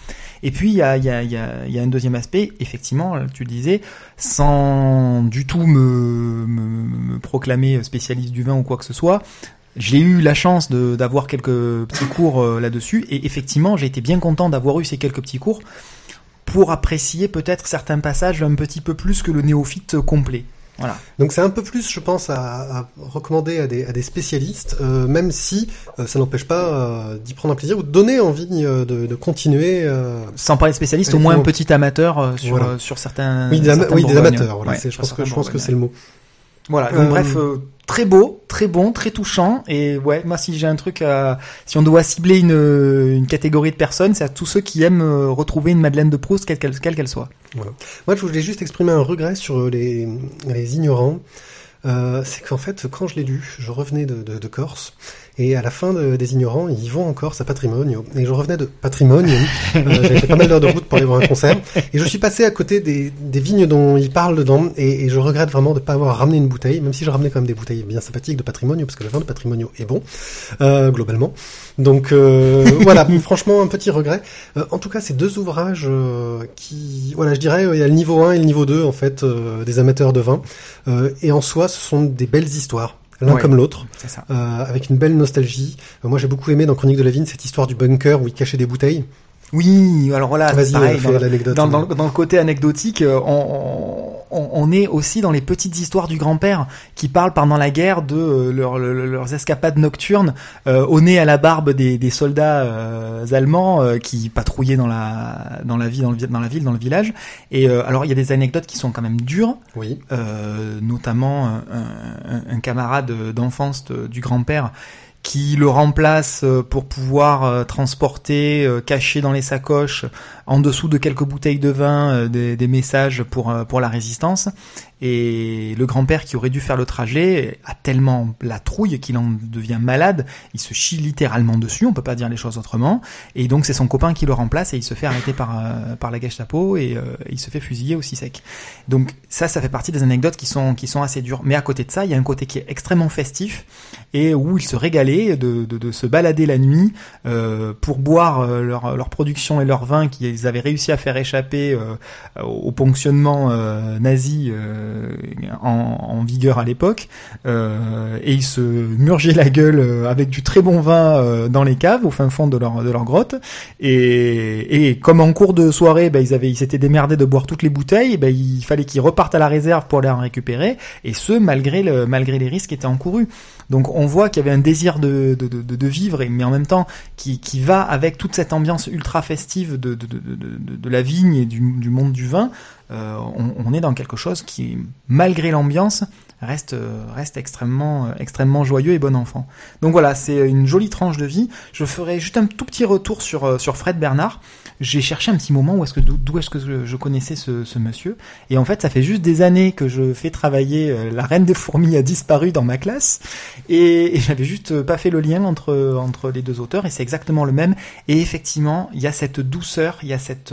Et puis il y a, y, a, y, a, y a, un deuxième aspect, effectivement, tu le disais, sans du tout me, me, proclamer spécialiste du vin ou quoi que ce soit, j'ai eu la chance d'avoir quelques petits cours euh, là-dessus et effectivement j'ai été bien content d'avoir eu ces quelques petits cours pour apprécier peut-être certains passages un petit peu plus que le néophyte complet. Voilà. Donc c'est un peu plus, je pense, à, à recommander à des, à des spécialistes, euh, même si euh, ça n'empêche pas euh, d'y prendre un plaisir ou de donner envie de, de continuer. Sans parler de spécialiste, au moins un petit amateur sur, sur certains. Oui, des, oui, des amateurs. Voilà, je pense que je pense que c'est le mot. Voilà. Donc bref, très beau, très bon, très touchant. Et ouais, moi si j'ai un truc à, si on doit cibler une, une catégorie de personnes, c'est à tous ceux qui aiment euh, retrouver une Madeleine de Proust, quelle qu'elle quelle soit. Voilà. Moi, je voulais juste exprimer un regret sur les, les ignorants. Euh, c'est qu'en fait, quand je l'ai lu, je revenais de, de Corse, et à la fin de, des ignorants, ils vont en Corse à Patrimonio. Et je revenais de Patrimonio, euh, j'avais fait pas mal d'heures de route pour aller voir un concert, et je suis passé à côté des, des vignes dont ils parlent dedans, et, je regrette vraiment de pas avoir ramené une bouteille, même si je ramenais quand même des bouteilles bien sympathiques de Patrimonio, parce que le vin de Patrimonio est bon, euh, globalement. Donc euh, voilà, franchement, un petit regret. Euh, en tout cas, c'est deux ouvrages euh, qui, voilà, je dirais, il y a le niveau 1 et le niveau 2, en fait, euh, des amateurs de vin, et en soi, ce sont des belles histoires l'un comme l'autre, euh, avec une belle nostalgie. Euh, moi, j'ai beaucoup aimé dans Chronique de la Vigne cette histoire du bunker où il cachait des bouteilles. Oui, alors là, pareil, dans le- l'anecdote. dans, dans, dans le côté anecdotique, euh, on, on, on est aussi dans les petites histoires du grand-père qui parlent pendant la guerre de euh, leur- leur- leurs escapades nocturnes euh, au nez à la barbe des, des soldats euh, allemands euh, qui patrouillaient dans la dans la ville dans, le, vi- dans la ville dans le village. Et alors il y a des anecdotes qui sont quand même dures, Oui. euh, notamment un, un- un camarade d'enfance de- du grand-père qui le remplace euh, pour pouvoir euh, transporter, euh, cacher dans les sacoches, en dessous de quelques bouteilles de vin, euh, des, messages pour, euh, pour la résistance. Et le grand-père qui aurait dû faire le trajet a tellement la trouille qu'il en devient malade, il se chie littéralement dessus, on peut pas dire les choses autrement. Et donc c'est son copain qui le remplace et il se fait arrêter par, euh, par la Gestapo et il se fait fusiller aussi sec. Donc ça, ça fait partie des anecdotes qui sont, qui sont assez dures. Mais à côté de ça, il y a un côté qui est extrêmement festif et où ils se régalaient de, de, se balader la nuit pour boire leur, leur production et leur vin qu'ils avaient réussi à faire échapper euh, au ponctionnement euh, nazi euh, en, vigueur à l'époque. Et ils se murgeaient la gueule avec du très bon vin dans les caves au fin fond de leur, grotte. Et, comme en cours de soirée, ben, ils avaient, ils s'étaient démerdés de boire toutes les bouteilles, ben, il fallait qu'ils repartent à la réserve pour aller en récupérer, et ce malgré les risques qui étaient encourus. Donc on voit qu'il y avait un désir de, de, vivre, mais en même temps qui, qui va avec toute cette ambiance ultra festive de, de, la vigne et du, monde du vin. Euh, on est dans quelque chose qui, malgré l'ambiance, reste reste extrêmement extrêmement joyeux et bon enfant. Donc voilà, c'est une jolie tranche de vie. Je ferai juste un tout petit retour sur euh, sur Fred Bernard. J'ai cherché un petit moment où est-ce que d'où est-ce que je, je connaissais ce, ce monsieur et en fait ça fait juste des années que je fais travailler euh, la reine des fourmis a disparu dans ma classe et, et j'avais juste euh, pas fait le lien entre entre les deux auteurs et c'est exactement le même et effectivement il y a cette douceur il y a cette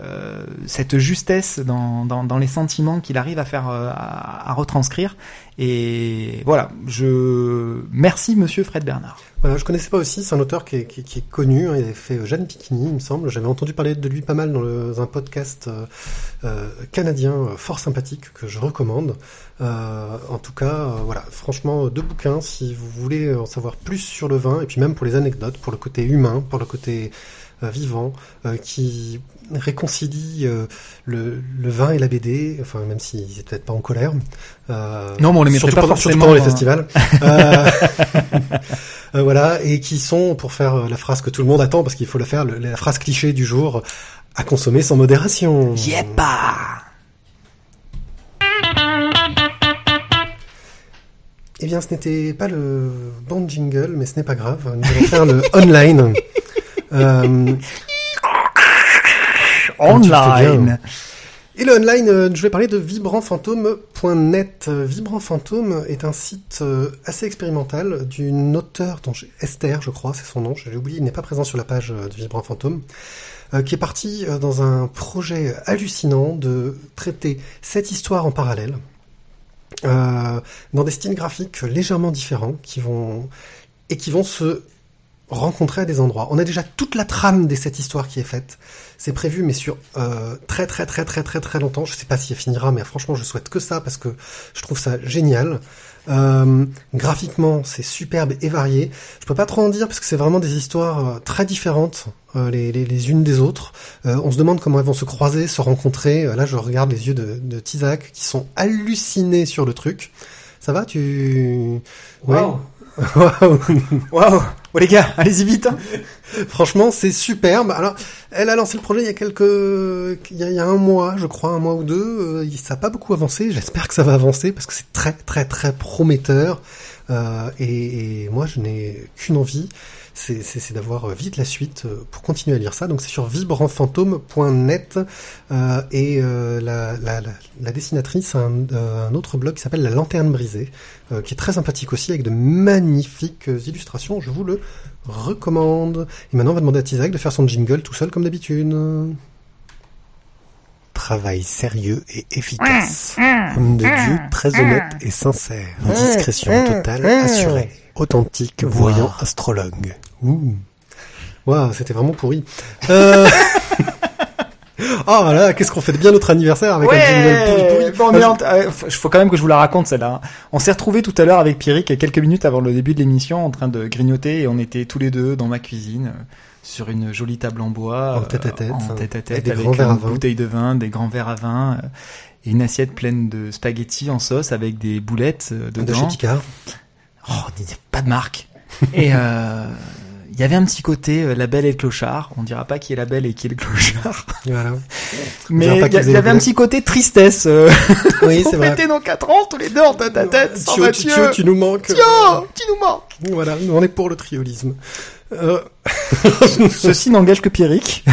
euh, cette justesse dans, dans, dans les sentiments qu'il arrive à faire euh, à, à retranscrire. Et voilà. Je merci monsieur Fred Bernard. Voilà, je connaissais pas aussi, c'est un auteur qui est, qui, qui est connu, hein, il avait fait Jeanne Picchini, il me semble, j'avais entendu parler de lui pas mal dans, le- un podcast euh, euh, canadien fort sympathique que je recommande. Euh, en tout cas, voilà, franchement, deux bouquins si vous voulez en savoir plus sur le vin, et puis même pour les anecdotes, pour le côté humain, pour le côté vivant, euh, qui réconcilie euh, le, le vin et la BD, enfin même s'ils étaient peut-être pas en colère. Euh, Non, mais on les mettrait pas pendant- forcément pendant les festivals. Euh, euh, voilà, et qui sont, pour faire euh, la phrase que tout le monde attend, parce qu'il faut la faire, la phrase cliché du jour, à consommer sans modération. Yepa Eh bien, ce n'était pas le bon jingle, mais ce n'est pas grave. Nous allons faire le online. Euh, online. Et le online, euh, je vais parler de vibrantfantôme.net. Euh, Vibrant Fantôme est un site euh, assez expérimental d'une auteure, dont j'ai- Esther, je crois, c'est son nom, j'ai oublié, il n'est pas présent sur la page euh, de Vibrant Fantôme, euh, qui est partie euh, dans un projet hallucinant de traiter cette histoire en parallèle, euh, dans des styles graphiques légèrement différents, qui vont et qui vont se rencontrer à des endroits. On a déjà toute la trame de cette histoire qui est faite. C'est prévu, mais sur euh, très très très très très très longtemps. Je sais pas si elle finira, mais franchement, je souhaite que ça parce que je trouve ça génial. Euh, graphiquement, c'est superbe et varié. Je peux pas trop en dire parce que c'est vraiment des histoires euh, très différentes euh, les, les, les unes des autres. Euh, on se demande comment elles vont se croiser, se rencontrer. Euh, là, je regarde les yeux de, de Tizak qui sont hallucinés sur le truc. Ça va, tu... Waouh Waouh. Oh les gars, allez-y vite. hein. Franchement, c'est superbe. Alors, elle a lancé le projet il y a quelques, il y a, un mois, je crois, un mois ou deux. Euh, ça n'a pas beaucoup avancé. J'espère que ça va avancer parce que c'est très, très, très prometteur. Euh, et moi, je n'ai qu'une envie, c'est, d'avoir euh, vite la suite euh, pour continuer à lire ça. Donc, c'est sur vibrantfantôme.net euh, et euh, la, la, la, la dessinatrice a un, euh, un autre blog qui s'appelle La Lanterne Brisée, euh, qui est très sympathique aussi avec de magnifiques illustrations. Je vous le recommande. Et maintenant, on va demander à Tizak de faire son jingle tout seul comme d'habitude. Travail sérieux et efficace. Homme de Dieu très honnête et sincère. Discrétion totale assurée. Authentique voyant astrologue. Ouh. Waouh, c'était vraiment pourri. Euh... oh là, qu'est-ce qu'on fait de bien notre anniversaire avec un pourri pourri. Bon, mais en- euh, faut- quand même que je vous la raconte celle-là. hein. On s'est retrouvés tout à l'heure avec Pierrick quelques minutes avant le début de l'émission en train de grignoter et on était tous les deux dans ma cuisine euh, sur une jolie table en bois, En tête-à-tête, euh, en hein, tête à avec tête avec, à une bouteille de vin, des grands verres à vin euh, et une assiette pleine de spaghettis en sauce avec des boulettes euh, De dedans. chez Picard. Oh, pas de marque. Et euh, il y avait un petit côté euh, la belle et le clochard. On dira pas qui est la belle et qui est le clochard. Voilà. Mais il y, avait un petit côté tristesse. euh. Oui, c'est vrai. nos 4 ans tous les deux en tête à tête. sans Thio, Mathieu. Thio, tu nous manques. Thio, tu nous manques. Voilà, nous on est pour le triolisme. Euh, Ceci n'engage que Pierrick.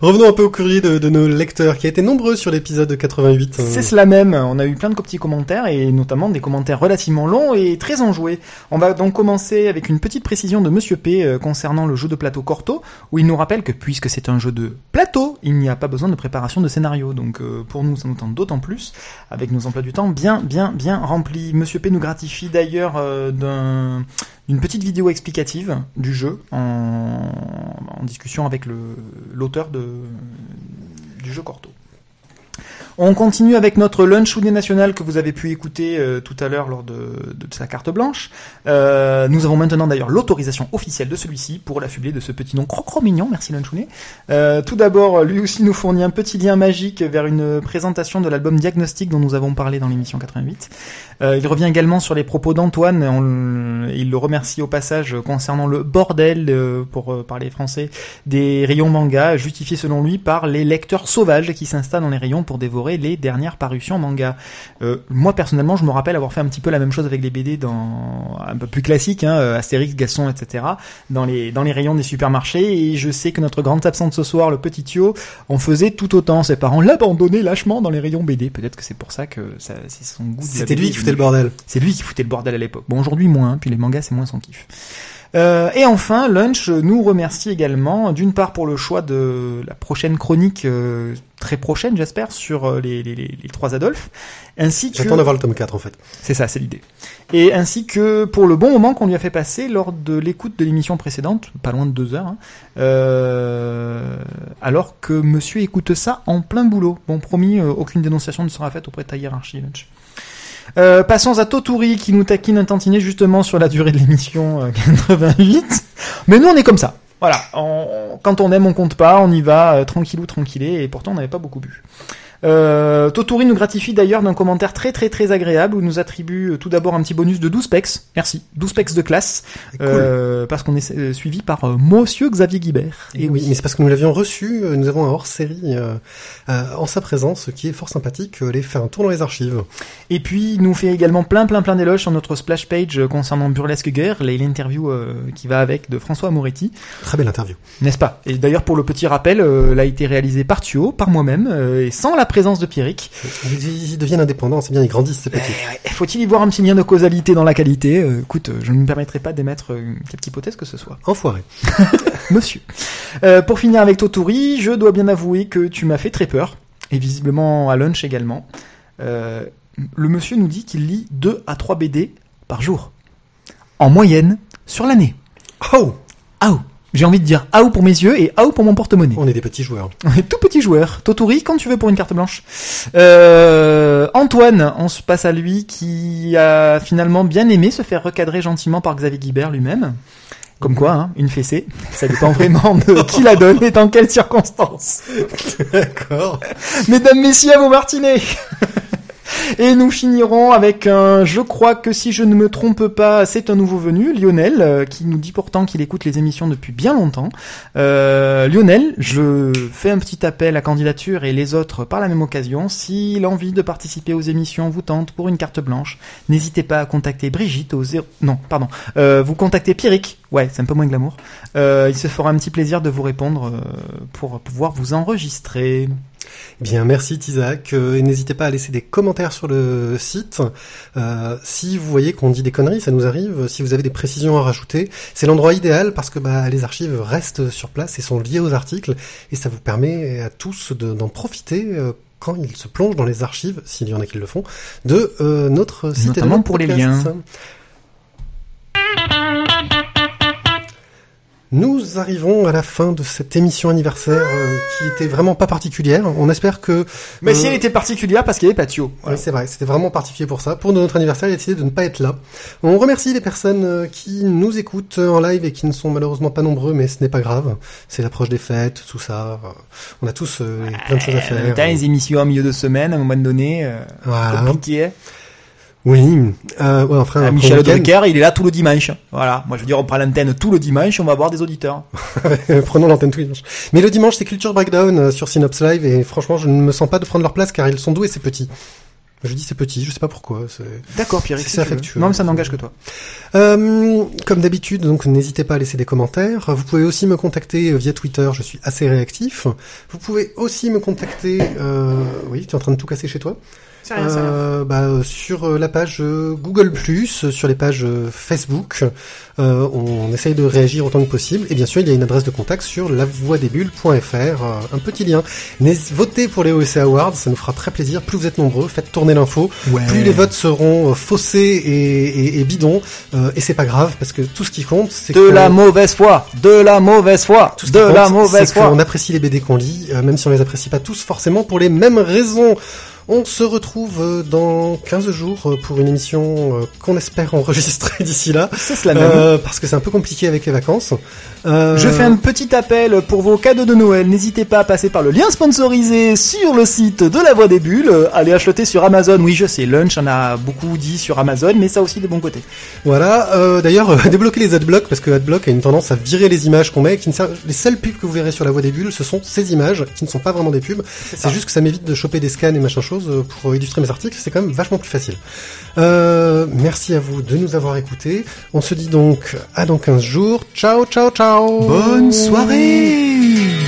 Revenons un peu au courrier de, nos lecteurs qui a été nombreux sur l'épisode 88. euh, C'est cela même. On a eu plein de petits commentaires et notamment des commentaires relativement longs et très enjoués. On va donc commencer avec une petite précision de Monsieur P euh, concernant le jeu de plateau Corto, où il nous rappelle que puisque c'est un jeu de plateau, il n'y a pas besoin de préparation de scénario. Donc euh, pour nous, ça nous tente d'autant plus avec nos emplois du temps bien, bien, bien remplis. Monsieur P nous gratifie d'ailleurs d'un d'une petite vidéo explicative du jeu en, en discussion avec l'auteur du jeu Corto. On continue avec notre lunch national que vous avez pu écouter euh, tout à l'heure lors de, sa carte blanche. Euh, nous avons maintenant d'ailleurs l'autorisation officielle de celui-ci pour l'affubler de ce petit nom crocro mignon. Merci lunch Oudet. Euh, tout d'abord, lui aussi nous fournit un petit lien magique vers une présentation de l'album Diagnostic dont nous avons parlé dans l'émission 88. Euh, il revient également sur les propos d'Antoine. On- Il le remercie au passage concernant le bordel, pour parler français, des rayons manga, justifié selon lui par les lecteurs sauvages qui s'installent dans les rayons pour dévorer les dernières parutions manga. Euh, moi personnellement, je me rappelle avoir fait un petit peu la même chose avec les BD dans un peu plus classique, hein, euh, Astérix, Gaston, etc. dans les dans les rayons des supermarchés. Et je sais que notre grande absente ce soir, le petit Thio, en faisait tout autant. Ses parents l'abandonnaient lâchement dans les rayons BD. Peut-être que c'est pour ça que ça, c'est son goût. C'était lui qui foutait le bordel. c'est lui qui foutait le bordel à l'époque. Bon, aujourd'hui moins, puis les mangas c'est moins son kiff. Euh, et enfin, Lunch nous remercie également, d'une part pour le choix de la prochaine chronique, euh, très prochaine j'espère, sur euh, les, les, les, trois Adolphes, ainsi que... J'attends d'avoir le tome 4 en fait. C'est ça, c'est l'idée. Et ainsi que pour le bon moment qu'on lui a fait passer lors de l'écoute de l'émission précédente, pas loin de deux heures, hein, euh, alors que monsieur écoute ça en plein boulot. Bon, promis, euh, aucune dénonciation ne sera faite auprès de ta hiérarchie, Lunch. Euh, passons à Toturi qui nous taquine un tantinet justement sur la durée de l'émission euh, 88. Mais nous on est comme ça. Voilà, quand on aime on compte pas, on y va euh, tranquillou tranquillé et pourtant on n'avait pas beaucoup bu. Euh, Totori nous gratifie d'ailleurs d'un commentaire très très très agréable où nous attribue euh, tout d'abord un petit bonus de 12 pecs. Merci. 12 pecs de classe. Cool. Euh, parce qu'on est euh, suivi par euh, Monsieur Xavier Guibert. Et oui, mais c'est parce que nous l'avions reçu, nous avons un hors-série en sa présence qui est fort sympathique, aller faire un tour dans les archives. Et puis, il nous fait également plein plein plein d'éloges sur notre splash page concernant Burlesque Guerre, et l'interview qui va avec de François Moretti, Très belle interview. n'est-ce pas? Et d'ailleurs, pour le petit rappel, elle a été réalisée par Thio, par moi-même, et sans la présence de Pierrick. Ils, ils deviennent indépendants, c'est bien, ils grandissent ces petits. Eh ouais, Faut-il y voir un petit lien de causalité dans la qualité Euh, Écoute, euh, je ne me permettrai pas d'émettre euh, quelque hypothèse que ce soit. Enfoirés. Monsieur. Euh, pour finir avec Totori, je dois bien avouer que tu m'as fait très peur, et visiblement à lunch également. Euh, le monsieur nous dit qu'il lit 2 à 3 BD par jour. En moyenne, sur l'année. Oh Aou J'ai envie de dire aou pour mes yeux et aou pour mon porte-monnaie. On est des petits joueurs. On est tout petit joueur. Totori, quand tu veux pour une carte blanche. Euh, Antoine, on se passe à lui qui a finalement bien aimé se faire recadrer gentiment par Xavier Guibert lui-même. Comme quoi, hein, une fessée, ça dépend vraiment de qui la donne et dans quelles circonstances. D'accord. Mesdames, messieurs, à vos martinets Et nous finirons avec un, je crois que si je ne me trompe pas, c'est un nouveau venu, Lionel, euh, qui nous dit pourtant qu'il écoute les émissions depuis bien longtemps. Euh, Lionel, je fais un petit appel à candidature et les autres par la même occasion. Si l'envie de participer aux émissions vous tente pour une carte blanche, n'hésitez pas à contacter Brigitte au zéro... Non, pardon. Euh, vous contactez Pierrick. Ouais, c'est un peu moins glamour. Euh, il se fera un petit plaisir de vous répondre pour pouvoir vous enregistrer. Bien, merci Tizak. Euh, et n'hésitez pas à laisser des commentaires sur le site. Euh, si vous voyez qu'on dit des conneries, ça nous arrive. Si vous avez des précisions à rajouter, c'est l'endroit idéal parce que bah, les archives restent sur place et sont liées aux articles. Et ça vous permet à tous de- d'en profiter euh, quand ils se plongent dans les archives, s'il y en a qui le font, de euh, notre site. et de Notamment notre pour les liens. Nous arrivons à la fin de cette émission anniversaire euh, qui était vraiment pas particulière. On espère que Mais Euh, si elle était particulière parce qu'il y avait Patio. Oui, c'est vrai, c'était vraiment particulier pour ça. Pour notre anniversaire, il a décidé de ne pas être là. On remercie les personnes euh, qui nous écoutent en live et qui ne sont malheureusement pas nombreux, mais ce n'est pas grave. C'est l'approche des fêtes, tout ça. Euh, On a tous euh, plein de choses à faire. T'as les émissions en milieu de semaine, à un moment donné, euh, Voilà. compliqué. Oui. Euh, ouais, enfin, Ah, un Michel. Drucker, il est là tout le dimanche. Voilà. Moi, je veux dire, on prend l'antenne tout le dimanche, on va avoir des auditeurs. Prenons l'antenne tous les dimanches. Mais le dimanche, c'est Culture Breakdown euh, sur Synops Live et franchement, je ne me sens pas de prendre leur place car ils sont doux et c'est petit. Je dis c'est petit, je sais pas pourquoi. D'accord, Pierre. C'est affectueux. Non, mais ça n'engage que toi. Euh, comme d'habitude, donc n'hésitez pas à laisser des commentaires. Vous pouvez aussi me contacter euh, via Twitter, je suis assez réactif. Vous pouvez aussi me contacter. Euh, oui, tu es en train de tout casser chez toi. C'est rien, c'est rien. Euh, bah, euh, sur euh, la page euh, Google+, euh, sur les pages euh, Facebook, euh, on essaye de réagir autant que possible. Et bien sûr, il y a une adresse de contact sur lavoidesbulles.fr, euh, un petit lien. Votez pour les OEC Awards, ça nous fera très plaisir. Plus vous êtes nombreux, faites tourner l'info. Ouais. Plus les votes seront faussés et, et, et bidons, euh, et c'est pas grave parce que tout ce qui compte, c'est De la mauvaise foi. De la mauvaise foi. tout ce De qui compte, la mauvaise c'est foi. qu'on apprécie les BD qu'on lit, euh, même si on les apprécie pas tous forcément pour les mêmes raisons. On se retrouve euh, dans 15 jours euh, pour une émission euh, qu'on espère enregistrer d'ici là, C'est cela même. euh, parce que c'est un peu compliqué avec les vacances. Euh, Je fais un petit appel pour vos cadeaux de Noël. N'hésitez pas à passer par le lien sponsorisé sur le site de la Voix des Bulles. Allez acheter sur Amazon. Oui, je sais, Lunch en a beaucoup dit sur Amazon, mais ça aussi des bons côtés. Voilà. euh, D'ailleurs, débloquez les adblocks parce que adblock a une tendance à virer les images qu'on met. Qui ne servent- Les seules pubs que vous verrez sur la voie des bulles, ce sont ces images qui ne sont pas vraiment des pubs. C'est juste que ça m'évite de choper des scans et machin chose euh, pour illustrer mes articles. C'est quand même vachement plus facile. Euh, merci à vous de nous avoir écoutés. On se dit donc à dans 15 jours. Ciao, ciao, ciao. Bonne soirée